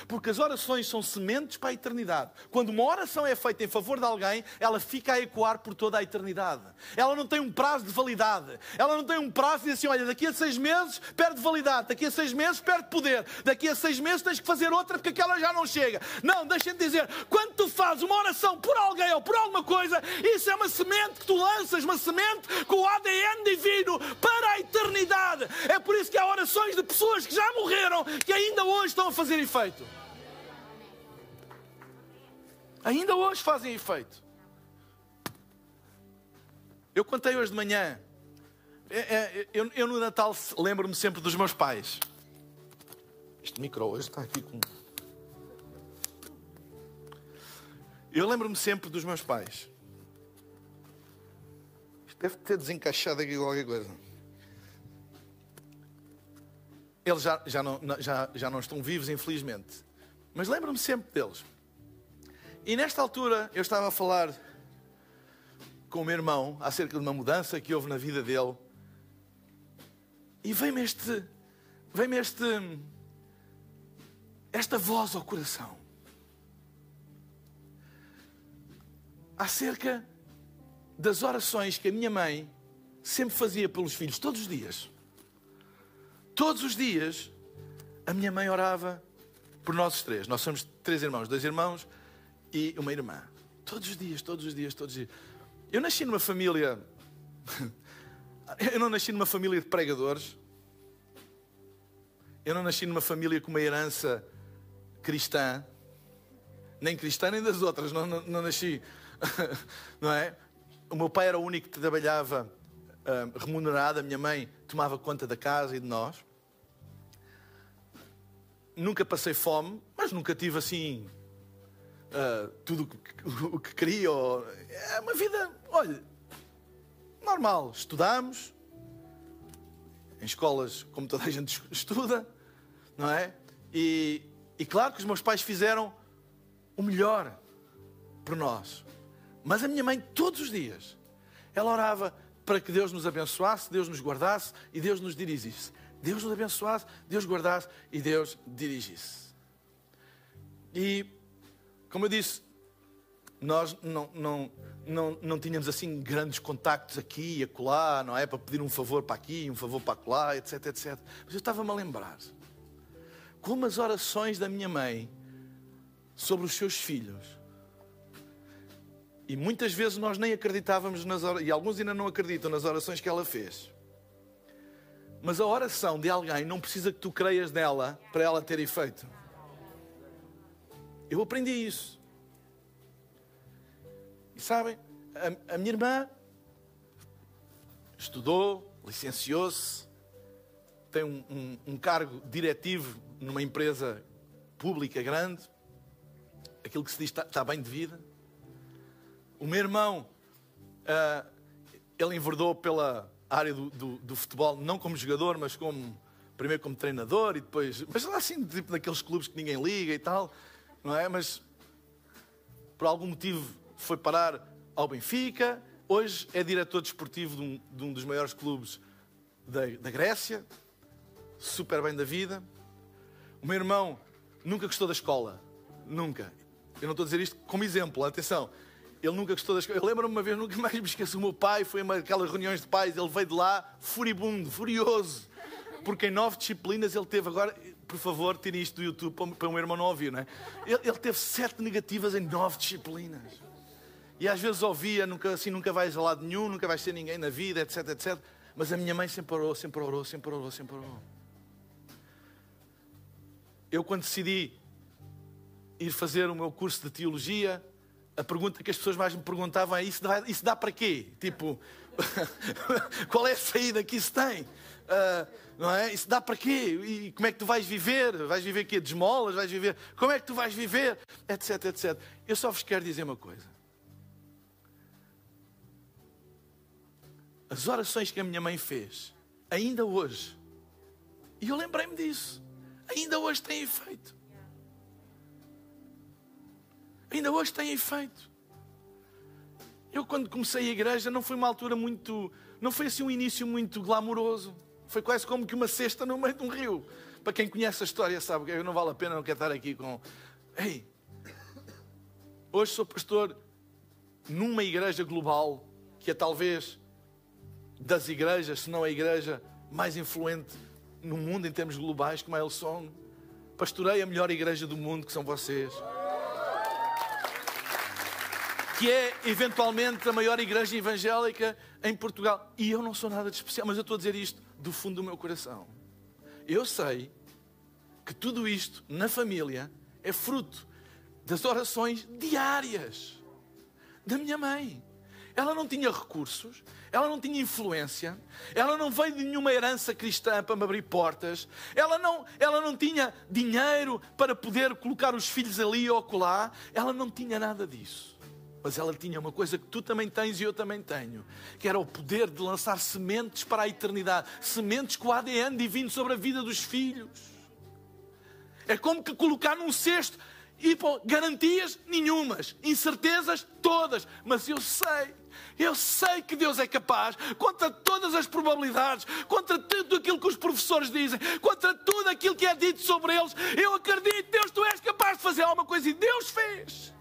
Porque as orações são sementes para a eternidade. Quando uma oração é feita em favor de alguém, ela fica a ecoar por toda a eternidade. Ela não tem um prazo de validade. Ela não tem um prazo de assim: olha, daqui a seis meses perde validade, daqui a seis meses perde poder, daqui a seis meses tens que fazer outra porque aquela já não chega. Não, deixa-me dizer: quando tu fazes uma oração por alguém ou por alguma coisa, isso é uma semente que tu lanças, uma semente com o ADN divino para a eternidade. É por isso que há orações de pessoas que já morreram que ainda hoje estão a fazer efeito. Ainda hoje fazem efeito. Eu contei hoje de manhã. É, é, eu, eu no Natal lembro-me sempre dos meus pais. Este micro hoje está aqui com. Eu lembro-me sempre dos meus pais. Isto deve ter desencaixado aqui qualquer coisa. Eles já, já, não, já, já não estão vivos, infelizmente. Mas lembro-me sempre deles. E nesta altura eu estava a falar com o meu irmão acerca de uma mudança que houve na vida dele. E veio-me este, veio-me este, esta voz ao coração. Acerca das orações que a minha mãe sempre fazia pelos filhos, todos os dias. Todos os dias, a minha mãe orava por nós três. Nós somos três irmãos, dois irmãos e uma irmã. Todos os dias, todos os dias, todos os dias. Eu nasci numa família. Eu não nasci numa família de pregadores. Eu não nasci numa família com uma herança cristã. Nem cristã, nem das outras. Não, não, não nasci. Não é? O meu pai era o único que trabalhava uh, remunerado. A minha mãe tomava conta da casa e de nós. Nunca passei fome, mas nunca tive assim uh, tudo o que, queria. Ou... É uma vida, olha, normal. Estudamos, em escolas como toda a gente estuda, não é? E, e claro que os meus pais fizeram o melhor por nós. Mas a minha mãe, todos os dias, ela orava para que Deus nos abençoasse, Deus nos guardasse e Deus nos dirigisse. Deus nos abençoasse, Deus guardasse e Deus dirigisse. E como eu disse, nós não, não, não, não tínhamos assim grandes contactos aqui e acolá, não é? Para pedir um favor para aqui, um favor para acolá, etc, etc. Mas eu estava-me a lembrar como as orações da minha mãe sobre os seus filhos. E muitas vezes nós nem acreditávamos nas orações, e alguns ainda não acreditam nas orações que ela fez. Mas a oração de alguém não precisa que tu creias nela para ela ter efeito. Eu aprendi isso. E sabem, a, a minha irmã estudou, licenciou-se, tem um, um, um cargo diretivo numa empresa pública grande, aquilo que se diz está, está bem de vida. O meu irmão, uh, ele enverdou pela área do, do, do, futebol, não como jogador, mas como primeiro como treinador e depois, mas lá assim, tipo daqueles clubes que ninguém liga e tal, não é? Mas por algum motivo foi parar ao Benfica. Hoje é diretor desportivo de um, de um dos maiores clubes da, da Grécia, super bem da vida. O meu irmão nunca gostou da escola. Nunca. Eu não estou a dizer isto como exemplo, atenção. Ele nunca gostou da escola. Eu lembro-me uma vez, nunca mais me esqueço. O meu pai foi a aquelas reuniões de pais. Ele veio de lá furibundo, furioso. Porque em nove disciplinas ele teve agora. Por favor, tirem isto do YouTube para o meu irmão não ouvir, não é? Ele, ele teve sete negativas em nove disciplinas. E às vezes ouvia, nunca, assim, nunca vais a lado nenhum, nunca vais ser ninguém na vida, etc, etc. Mas a minha mãe sempre orou, sempre orou, sempre orou, sempre orou eu quando decidi ir fazer o meu curso de teologia, a pergunta que as pessoas mais me perguntavam é: isso dá, isso dá para quê? Tipo, qual é a saída que isso tem? Uh, não é? Isso dá para quê? E como é que tu vais viver? Vais viver quê? De esmolas? Vais viver? Como é que tu vais viver? Etc, etc. Eu só vos quero dizer uma coisa. As orações que a minha mãe fez, ainda hoje, e eu lembrei-me disso ainda hoje tem efeito. Ainda hoje tem efeito. Eu, quando comecei a igreja, não foi uma altura muito. Não foi assim um início muito glamouroso. Foi quase como que uma cesta no meio de um rio. Para quem conhece a história, sabe que não vale a pena, não quero estar aqui com. Ei! Hoje sou pastor numa igreja global, que é talvez das igrejas, se não a igreja mais influente no mundo em termos globais, como é Elson. Pastorei a melhor igreja do mundo, que são vocês. Que é, eventualmente, a maior igreja evangélica em Portugal. E eu não sou nada de especial, mas eu estou a dizer isto do fundo do meu coração. Eu sei que tudo isto, na família, é fruto das orações diárias da minha mãe. Ela não tinha recursos, ela não tinha influência, ela não veio de nenhuma herança cristã para me abrir portas, ela não, ela não tinha dinheiro para poder colocar os filhos ali ou acolá, ela não tinha nada disso. Mas ela tinha uma coisa que tu também tens e eu também tenho, que era o poder de lançar sementes para a eternidade, sementes com o ADN divino sobre a vida dos filhos. É como que colocar num cesto e pô, garantias nenhumas, incertezas todas, mas eu sei eu sei que Deus é capaz, contra todas as probabilidades, contra tudo aquilo que os professores dizem, contra tudo aquilo que é dito sobre eles. Eu acredito, Deus, tu és capaz de fazer alguma coisa e Deus fez.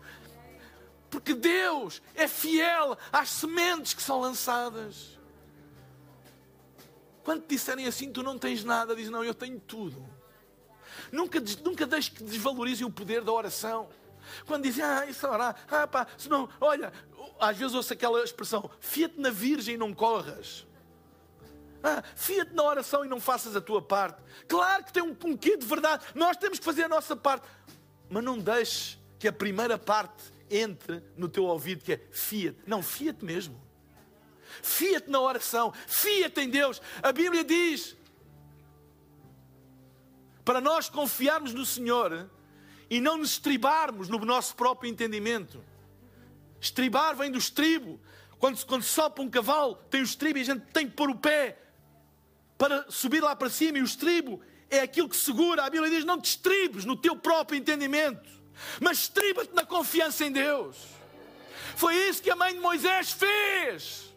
Porque Deus é fiel às sementes que são lançadas. Quando te disserem assim, tu não tens nada, diz não, eu tenho tudo. Nunca, nunca deixes que desvalorizem o poder da oração. Quando dizem, ah, isso orar, ah pá, senão, olha, às vezes ouço aquela expressão, fia-te na virgem e não corras. Ah, fia-te na oração e não faças a tua parte. Claro que tem um, um quê de verdade. Nós temos que fazer a nossa parte. Mas não deixes que a primeira parte entre no teu ouvido, que é fia-te. Não, fia-te mesmo. Fia-te na oração. Fia-te em Deus. A Bíblia diz para nós confiarmos no Senhor e não nos estribarmos no nosso próprio entendimento. Estribar vem do estribo. Quando, quando sopra um cavalo, tem o estribo e a gente tem que pôr o pé para subir lá para cima. E o estribo é aquilo que segura. A Bíblia diz: não te estribes no teu próprio entendimento, mas estriba-te na confiança em Deus. Foi isso que a mãe de Moisés fez.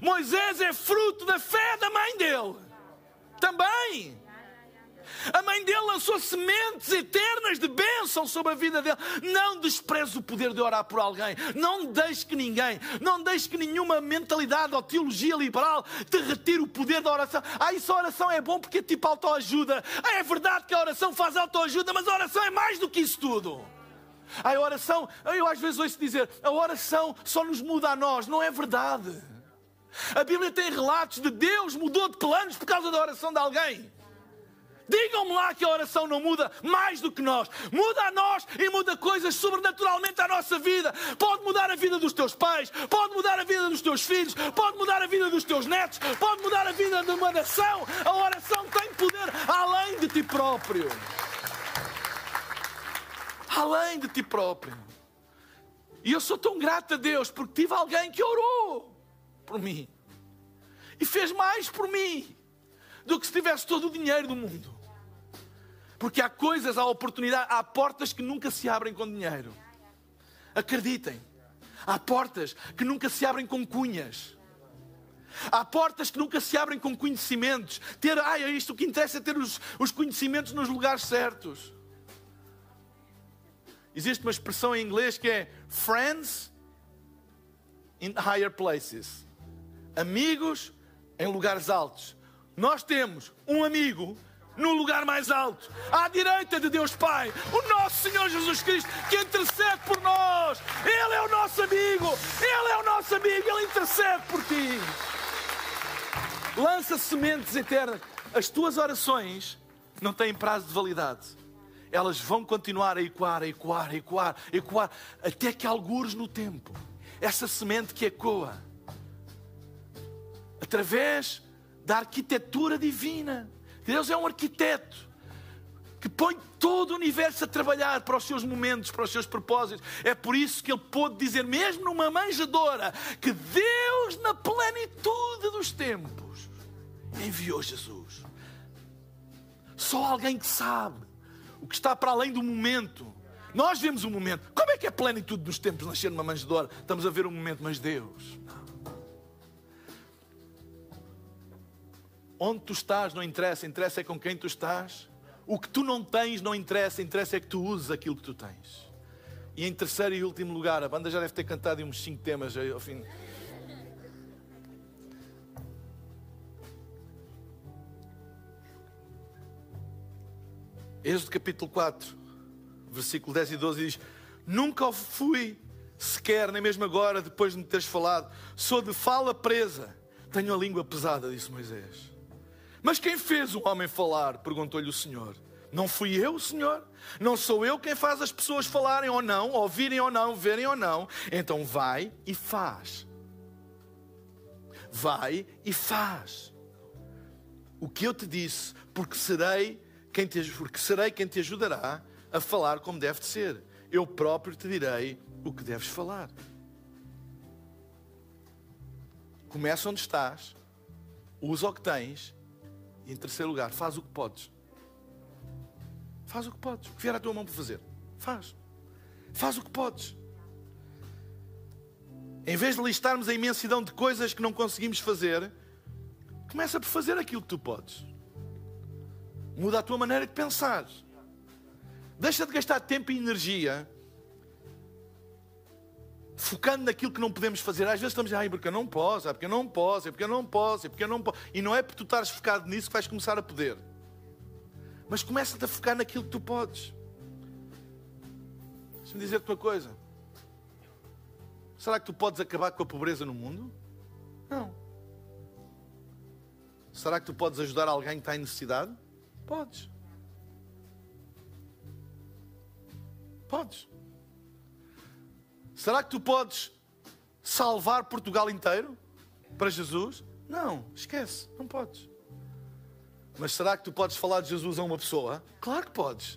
Moisés é fruto da fé da mãe dele. Também. A mãe dele lançou sementes eternas de bênção sobre a vida dele. Não despreze o poder de orar por alguém. Não deixe que ninguém, não deixe que nenhuma mentalidade ou teologia liberal te retire o poder da oração. Ah, isso a oração é bom porque é tipo autoajuda. Ah, é verdade que a oração faz autoajuda, mas a oração é mais do que isso tudo. A oração, eu às vezes ouço dizer, a oração só nos muda a nós. Não é verdade. A Bíblia tem relatos de Deus mudou de planos por causa da oração de alguém. Digam-me lá que a oração não muda mais do que nós. Muda a nós e muda coisas sobrenaturalmente à nossa vida. Pode mudar a vida dos teus pais, pode mudar a vida dos teus filhos, pode mudar a vida dos teus netos, pode mudar a vida de uma nação. A oração tem poder além de ti próprio. Além de ti próprio. E eu sou tão grato a Deus porque tive alguém que orou por mim e fez mais por mim do que se tivesse todo o dinheiro do mundo. Porque há coisas, há oportunidades, há portas que nunca se abrem com dinheiro. Acreditem. Há portas que nunca se abrem com cunhas. Há portas que nunca se abrem com conhecimentos. Ter, ai, é isto o que interessa é ter os, os conhecimentos nos lugares certos. Existe uma expressão em inglês que é friends in higher places. Amigos em lugares altos. Nós temos um amigo no lugar mais alto, à direita de Deus Pai, o nosso Senhor Jesus Cristo, que intercede por nós. Ele é o nosso amigo, Ele é o nosso amigo, Ele intercede por ti. Lança sementes eternas. As tuas orações não têm prazo de validade. Elas vão continuar a ecoar, a ecoar, a ecoar, a ecoar, até que algures no tempo, essa semente que ecoa, através da arquitetura divina, Deus é um arquiteto que põe todo o universo a trabalhar para os seus momentos, para os seus propósitos. É por isso que ele pôde dizer, mesmo numa manjedoura, que Deus, na plenitude dos tempos, enviou Jesus. Só alguém que sabe o que está para além do momento. Nós vemos o momento. Como é que é a plenitude dos tempos nascer numa manjedoura? Estamos a ver o momento, mas Deus. Onde tu estás não interessa, interessa é com quem tu estás. O que tu não tens não interessa, interessa é que tu uses aquilo que tu tens. E em terceiro e último lugar, a banda já deve ter cantado uns cinco temas ao fim. Êxodo capítulo 4, versículo 10 e 12 diz: Nunca fui sequer, nem mesmo agora, depois de me teres falado, sou de fala presa, tenho a língua pesada, disse Moisés. Mas quem fez o homem falar? perguntou-lhe o Senhor. Não fui eu, Senhor? Não sou eu quem faz as pessoas falarem ou não, ouvirem ou não, verem ou não. Então vai e faz. Vai e faz. O que eu te disse, porque serei quem te, porque serei quem te ajudará a falar como deve de ser. Eu próprio te direi o que deves falar. Começa onde estás, usa o que tens e, em terceiro lugar, faz o que podes. Faz o que podes. O que vier à tua mão para fazer, faz. Faz o que podes. Em vez de listarmos a imensidão de coisas que não conseguimos fazer, começa por fazer aquilo que tu podes. Muda a tua maneira de pensar. Deixa de gastar tempo e energia focando naquilo que não podemos fazer. Às vezes estamos a dizer, porque eu não posso, é porque eu não posso, é porque eu não posso, é porque eu não posso. E não é porque tu estás focado nisso que vais começar a poder. Mas começa-te a focar naquilo que tu podes. Deixa-me dizer-te uma coisa. Será que tu podes acabar com a pobreza no mundo? Não. Será que tu podes ajudar alguém que está em necessidade? Podes. Podes. Será que tu podes salvar Portugal inteiro para Jesus? Não, esquece, não podes. Mas será que tu podes falar de Jesus a uma pessoa? Claro que podes.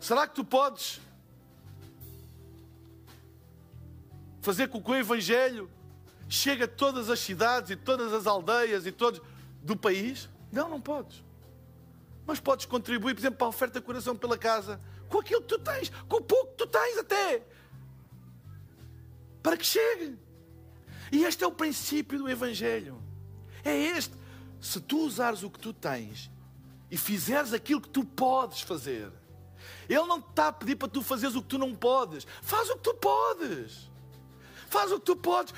Será que tu podes fazer com que o Evangelho chegue a todas as cidades e todas as aldeias e todos do país? Não, não podes. Mas podes contribuir, por exemplo, para a oferta de coração pela casa, com aquilo que tu tens, com o pouco que tu tens até, para que chegue. E este é o princípio do Evangelho. É este. se tu usares o que tu tens e fizeres aquilo que tu podes fazer, Ele não te está a pedir para tu fazeres o que tu não podes. Faz o que tu podes. Faz o que tu podes.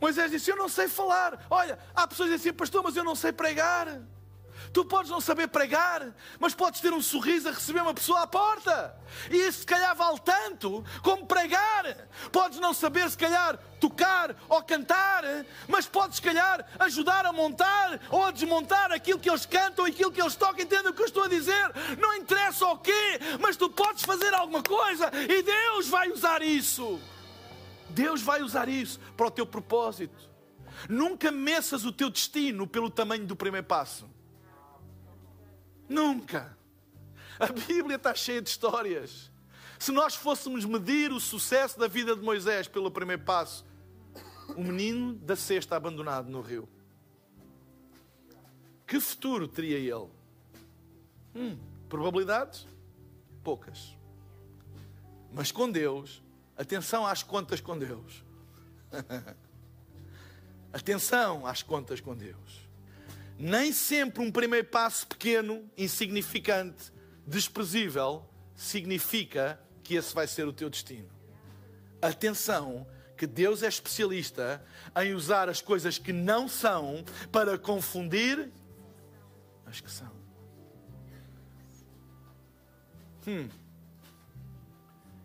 Moisés disse: Eu não sei falar. Olha, há pessoas que dizem assim, pastor, mas eu não sei pregar. Tu podes não saber pregar, mas podes ter um sorriso a receber uma pessoa à porta. E isso se calhar vale tanto como pregar. Podes não saber, se calhar, tocar ou cantar, mas podes, se calhar, ajudar a montar ou a desmontar aquilo que eles cantam aquilo que eles tocam. Entenda o que eu estou a dizer? Não interessa o quê, mas tu podes fazer alguma coisa e Deus vai usar isso. Deus vai usar isso para o teu propósito. Nunca meças o teu destino pelo tamanho do primeiro passo. Nunca. A Bíblia está cheia de histórias. Se nós fôssemos medir o sucesso da vida de Moisés pelo primeiro passo, o menino da cesta abandonado no rio. Que futuro teria ele? Hum, probabilidades? Poucas. Mas com Deus, atenção às contas com Deus. atenção às contas com Deus nem sempre um primeiro passo pequeno, insignificante, desprezível, significa que esse vai ser o teu destino. Atenção, que Deus é especialista em usar as coisas que não são para confundir as que são. Hum.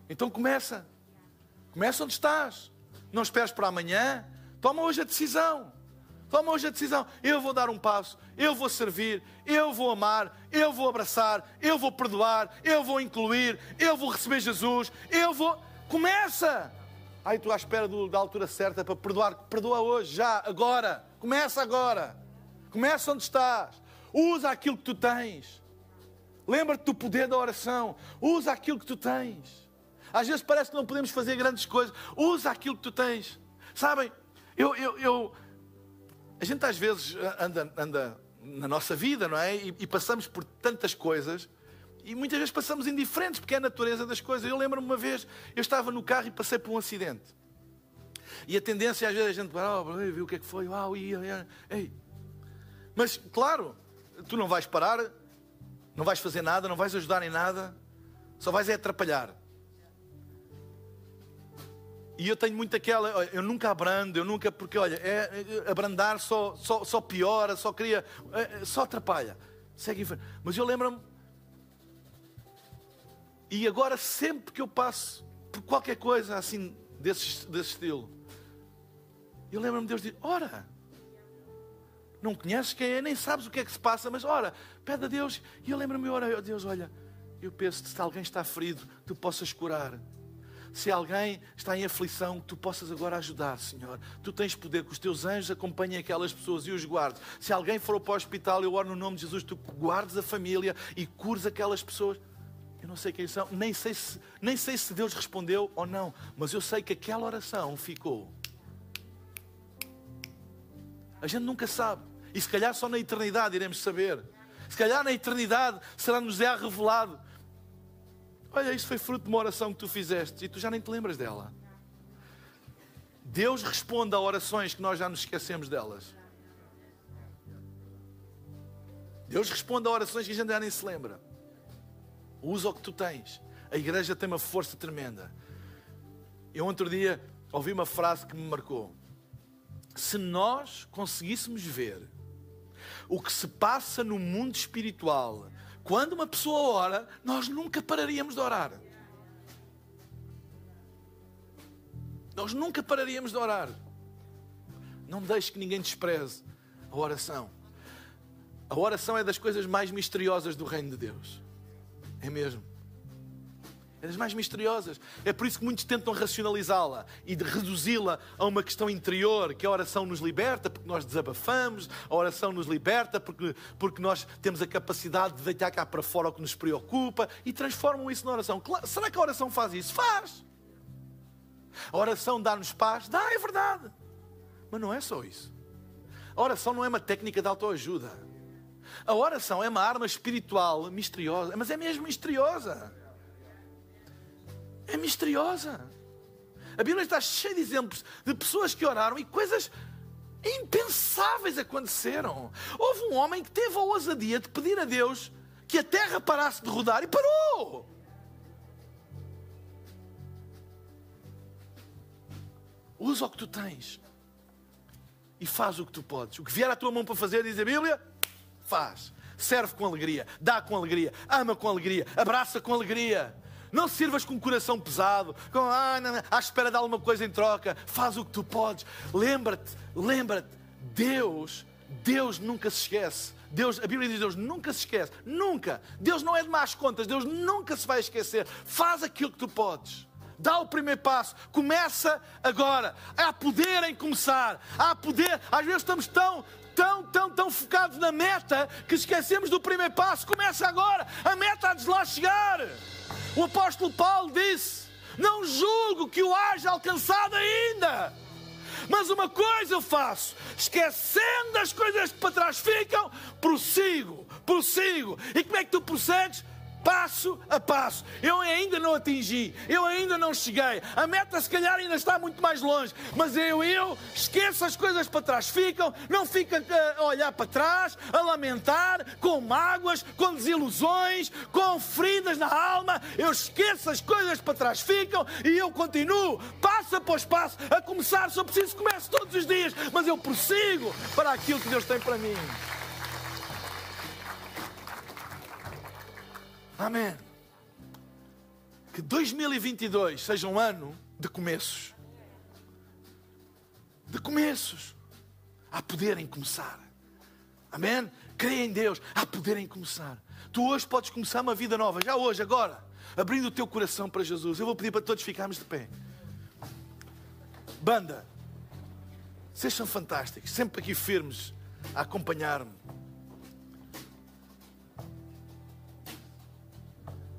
Então começa. Começa onde estás. Não esperes para amanhã. Toma hoje a decisão. Toma hoje a decisão. Eu vou dar um passo, eu vou servir, eu vou amar, eu vou abraçar, eu vou perdoar, eu vou incluir, eu vou receber Jesus, eu vou. Começa! Aí tu à espera do, da altura certa para perdoar. Perdoa hoje, já, agora. Começa agora. Começa onde estás. Usa aquilo que tu tens. Lembra-te do poder da oração. Usa aquilo que tu tens. Às vezes parece que não podemos fazer grandes coisas. Usa aquilo que tu tens. Sabem, eu, eu, eu a gente às vezes anda, anda na nossa vida, não é? E, e, passamos por tantas coisas e muitas vezes passamos indiferentes porque é a natureza das coisas. Eu lembro-me uma vez, eu estava no carro e passei por um acidente. E a tendência às vezes a gente para, oh, viu o que é que foi, uau, ia, ei. Mas claro, tu não vais parar, não vais fazer nada, não vais ajudar em nada, só vais é atrapalhar. E eu tenho muito aquela, eu nunca abrando, eu nunca, porque olha, é, é, abrandar só, só, só piora, só cria, é, é, só atrapalha. Segue em. Mas eu lembro-me, e agora sempre que eu passo por qualquer coisa assim desse, desse estilo, eu lembro-me de Deus dizer: Ora, não conheces quem é, nem sabes o que é que se passa, mas ora, pede a Deus. E eu lembro-me, ora, Deus, olha, eu penso se alguém está ferido, tu possas curar. Se alguém está em aflição, que tu possas agora ajudar, Senhor. Tu tens poder, que os teus anjos acompanhem aquelas pessoas e os guardes. Se alguém for para o hospital, eu oro no nome de Jesus, tu guardes a família e cures aquelas pessoas. Eu não sei quem são, nem sei, se, nem sei se Deus respondeu ou não, mas eu sei que aquela oração ficou. A gente nunca sabe. E se calhar só na eternidade iremos saber. Se calhar na eternidade será-nos revelado. Olha, isso foi fruto de uma oração que tu fizeste e tu já nem te lembras dela. Deus responde a orações que nós já nos esquecemos delas. Deus responde a orações que a gente já nem se lembra. Usa o que tu tens. A igreja tem uma força tremenda. Eu outro dia ouvi uma frase que me marcou. Se nós conseguíssemos ver o que se passa no mundo espiritual quando uma pessoa ora, nós nunca pararíamos de orar. Nós nunca pararíamos de orar. Não deixe que ninguém despreze a oração. A oração é das coisas mais misteriosas do reino de Deus. É mesmo das mais misteriosas. É por isso que muitos tentam racionalizá-la e reduzi-la a uma questão interior, que a oração nos liberta porque nós desabafamos, a oração nos liberta porque, porque nós temos a capacidade de deitar cá para fora o que nos preocupa e transformam isso na oração. Será que a oração faz isso? Faz! A oração dá-nos paz? Dá, é verdade. Mas não é só isso. A oração não é uma técnica de autoajuda. A oração é uma arma espiritual misteriosa, mas é mesmo misteriosa é misteriosa. A Bíblia está cheia de exemplos de pessoas que oraram e coisas impensáveis aconteceram. Houve um homem que teve a ousadia de pedir a Deus que a terra parasse de rodar e parou. Usa o que tu tens e faz o que tu podes. O que vier à tua mão para fazer, diz a Bíblia, faz. Serve com alegria, dá com alegria, ama com alegria, abraça com alegria. Não sirvas com o coração pesado, com ah, não, não, à espera de alguma coisa em troca. Faz o que tu podes. Lembra-te, lembra-te, Deus, Deus nunca se esquece. Deus, a Bíblia diz Deus nunca se esquece, nunca. Deus não é de más contas, Deus nunca se vai esquecer. Faz aquilo que tu podes. Dá o primeiro passo, começa agora. Há poder em começar, há poder. Às vezes estamos tão, tão, tão, tão focados na meta que esquecemos do primeiro passo. Começa agora, a meta há de lá chegar. O apóstolo Paulo disse: Não julgo que o haja alcançado ainda. Mas uma coisa eu faço, esquecendo das coisas que para trás ficam, prossigo, prossigo. E como é que tu prossegues? Passo a passo. Eu ainda não atingi, eu ainda não cheguei. A meta, se calhar, ainda está muito mais longe, mas eu, eu esqueço as coisas para trás, ficam, não fica a olhar para trás, a lamentar, com mágoas, com desilusões, com feridas na alma. Eu esqueço as coisas para trás, ficam e eu continuo, passo após passo, a começar. Só preciso que comece todos os dias, mas eu prossigo para aquilo que Deus tem para mim. Amém. Que 2022 seja um ano de começos. De começos. Há poder em começar. Amém? Creia em Deus. Há poder em começar. Tu hoje podes começar uma vida nova. Já hoje, agora. Abrindo o teu coração para Jesus. Eu vou pedir para todos ficarmos de pé. Banda. Vocês são fantásticos. Sempre aqui firmes a acompanhar-me.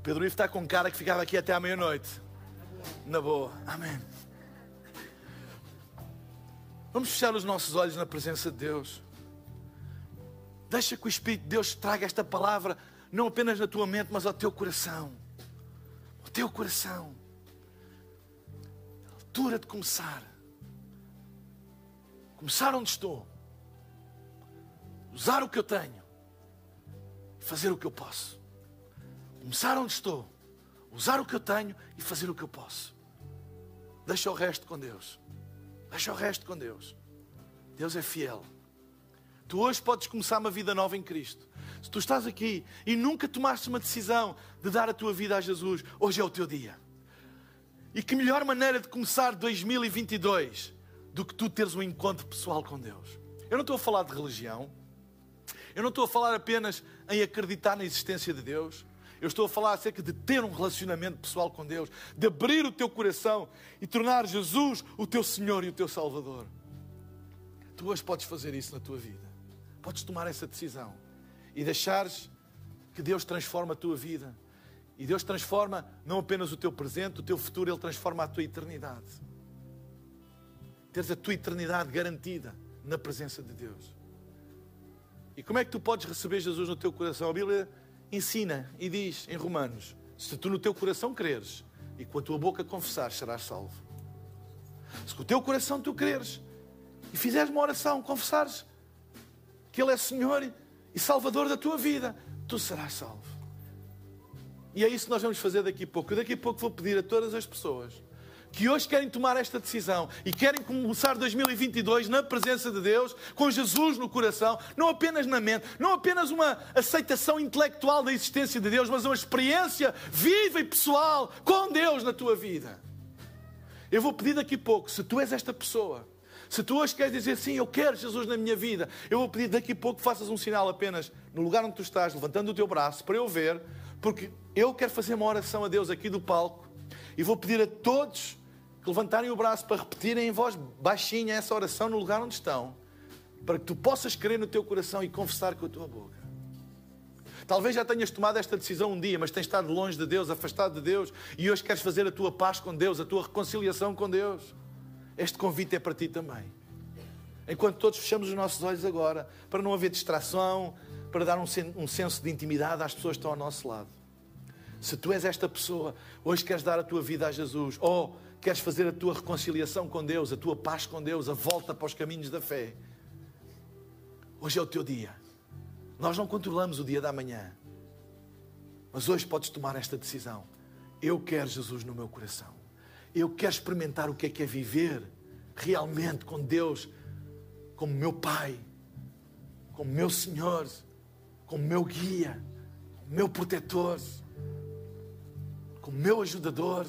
Pedro Ivo está com cara que ficava aqui até à meia-noite. Na boa. Amém. Vamos fechar os nossos olhos na presença de Deus. Deixa que o Espírito de Deus traga esta palavra não apenas na tua mente, mas ao teu coração. Ao teu coração. altura de começar. Começar onde estou. Usar o que eu tenho. Fazer o que eu posso começar onde estou, usar o que eu tenho e fazer o que eu posso. Deixa o resto com Deus. Deixa o resto com Deus. Deus é fiel. Tu hoje podes começar uma vida nova em Cristo. Se tu estás aqui e nunca tomaste uma decisão de dar a tua vida a Jesus, hoje é o teu dia. E que melhor maneira de começar 2022 do que tu teres um encontro pessoal com Deus. Eu não estou a falar de religião. Eu não estou a falar apenas em acreditar na existência de Deus. Eu estou a falar acerca de ter um relacionamento pessoal com Deus, de abrir o teu coração e tornar Jesus o teu Senhor e o teu Salvador. Tu hoje podes fazer isso na tua vida. Podes tomar essa decisão e deixares que Deus transforme a tua vida. E Deus transforma não apenas o teu presente, o teu futuro, Ele transforma a tua eternidade. Teres a tua eternidade garantida na presença de Deus. E como é que tu podes receber Jesus no teu coração? A Bíblia ensina e diz em Romanos: se tu no teu coração creres e com a tua boca confessares, serás salvo. Se com o teu coração tu creres e fizeres uma oração, confessares que Ele é Senhor e Salvador da tua vida, tu serás salvo. E é isso que nós vamos fazer daqui a pouco. Eu daqui a pouco vou pedir a todas as pessoas que hoje querem tomar esta decisão e querem começar 2022 na presença de Deus, com Jesus no coração, não apenas na mente, não apenas uma aceitação intelectual da existência de Deus, mas uma experiência viva e pessoal com Deus na tua vida. Eu vou pedir daqui a pouco, se tu és esta pessoa, se tu hoje queres dizer sim, eu quero Jesus na minha vida, eu vou pedir daqui a pouco que faças um sinal apenas no lugar onde tu estás, levantando o teu braço para eu ver, porque eu quero fazer uma oração a Deus aqui do palco e vou pedir a todos levantarem o braço para repetirem em voz baixinha essa oração no lugar onde estão, para que tu possas crer no teu coração e confessar com a tua boca. Talvez já tenhas tomado esta decisão um dia, mas tens estado longe de Deus, afastado de Deus, e hoje queres fazer a tua paz com Deus, a tua reconciliação com Deus. Este convite é para ti também. Enquanto todos fechamos os nossos olhos agora, para não haver distração, para dar um, um senso de intimidade às pessoas que estão ao nosso lado. Se tu és esta pessoa, hoje queres dar a tua vida a Jesus, ou queres fazer a tua reconciliação com Deus, a tua paz com Deus, a volta para os caminhos da fé, Hoje é o teu dia. Nós não controlamos o dia da manhã. Mas hoje podes tomar esta decisão. Eu quero Jesus no meu coração. Eu quero experimentar o que é que é viver realmente com Deus como meu Pai, como meu Senhor, como meu guia, como meu protetor, como meu ajudador.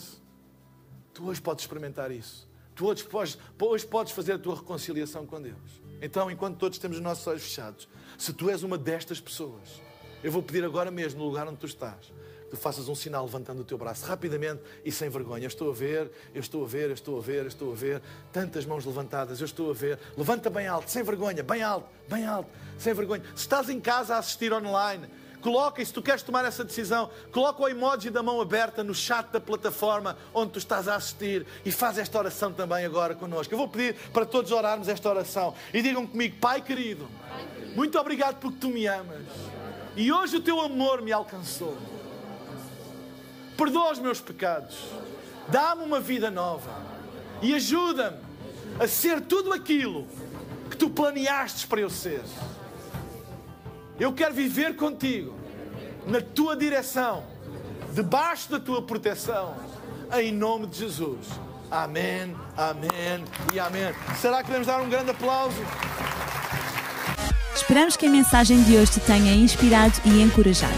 Tu hoje podes experimentar isso. Tu hoje podes, hoje podes fazer a tua reconciliação com Deus. Então, enquanto todos temos os nossos olhos fechados, se tu és uma destas pessoas, eu vou pedir agora mesmo, no lugar onde tu estás, tu faças um sinal levantando o teu braço rapidamente e sem vergonha. Eu estou a ver, eu estou a ver, eu estou a ver, eu estou a ver. Tantas mãos levantadas, eu estou a ver. Levanta bem alto, sem vergonha, bem alto, bem alto, sem vergonha. Se estás em casa a assistir online, coloca, e se tu queres tomar essa decisão, coloca o emoji da mão aberta no chat da plataforma onde tu estás a assistir e faz esta oração também agora connosco. Eu vou pedir para todos orarmos esta oração e digam comigo, Pai querido, muito obrigado porque tu me amas e hoje o teu amor me alcançou perdoa os meus pecados, dá-me uma vida nova e ajuda-me a ser tudo aquilo que tu planeaste para eu ser. Eu quero viver contigo, na tua direção, debaixo da tua proteção, em nome de Jesus. Amém, amém e amém. Será que podemos dar um grande aplauso? Esperamos que a mensagem de hoje te tenha inspirado e encorajado.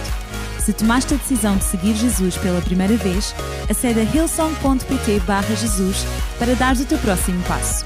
Se tomaste a decisão de seguir Jesus pela primeira vez, acede a hillsong.pt Jesus para dar o teu próximo passo.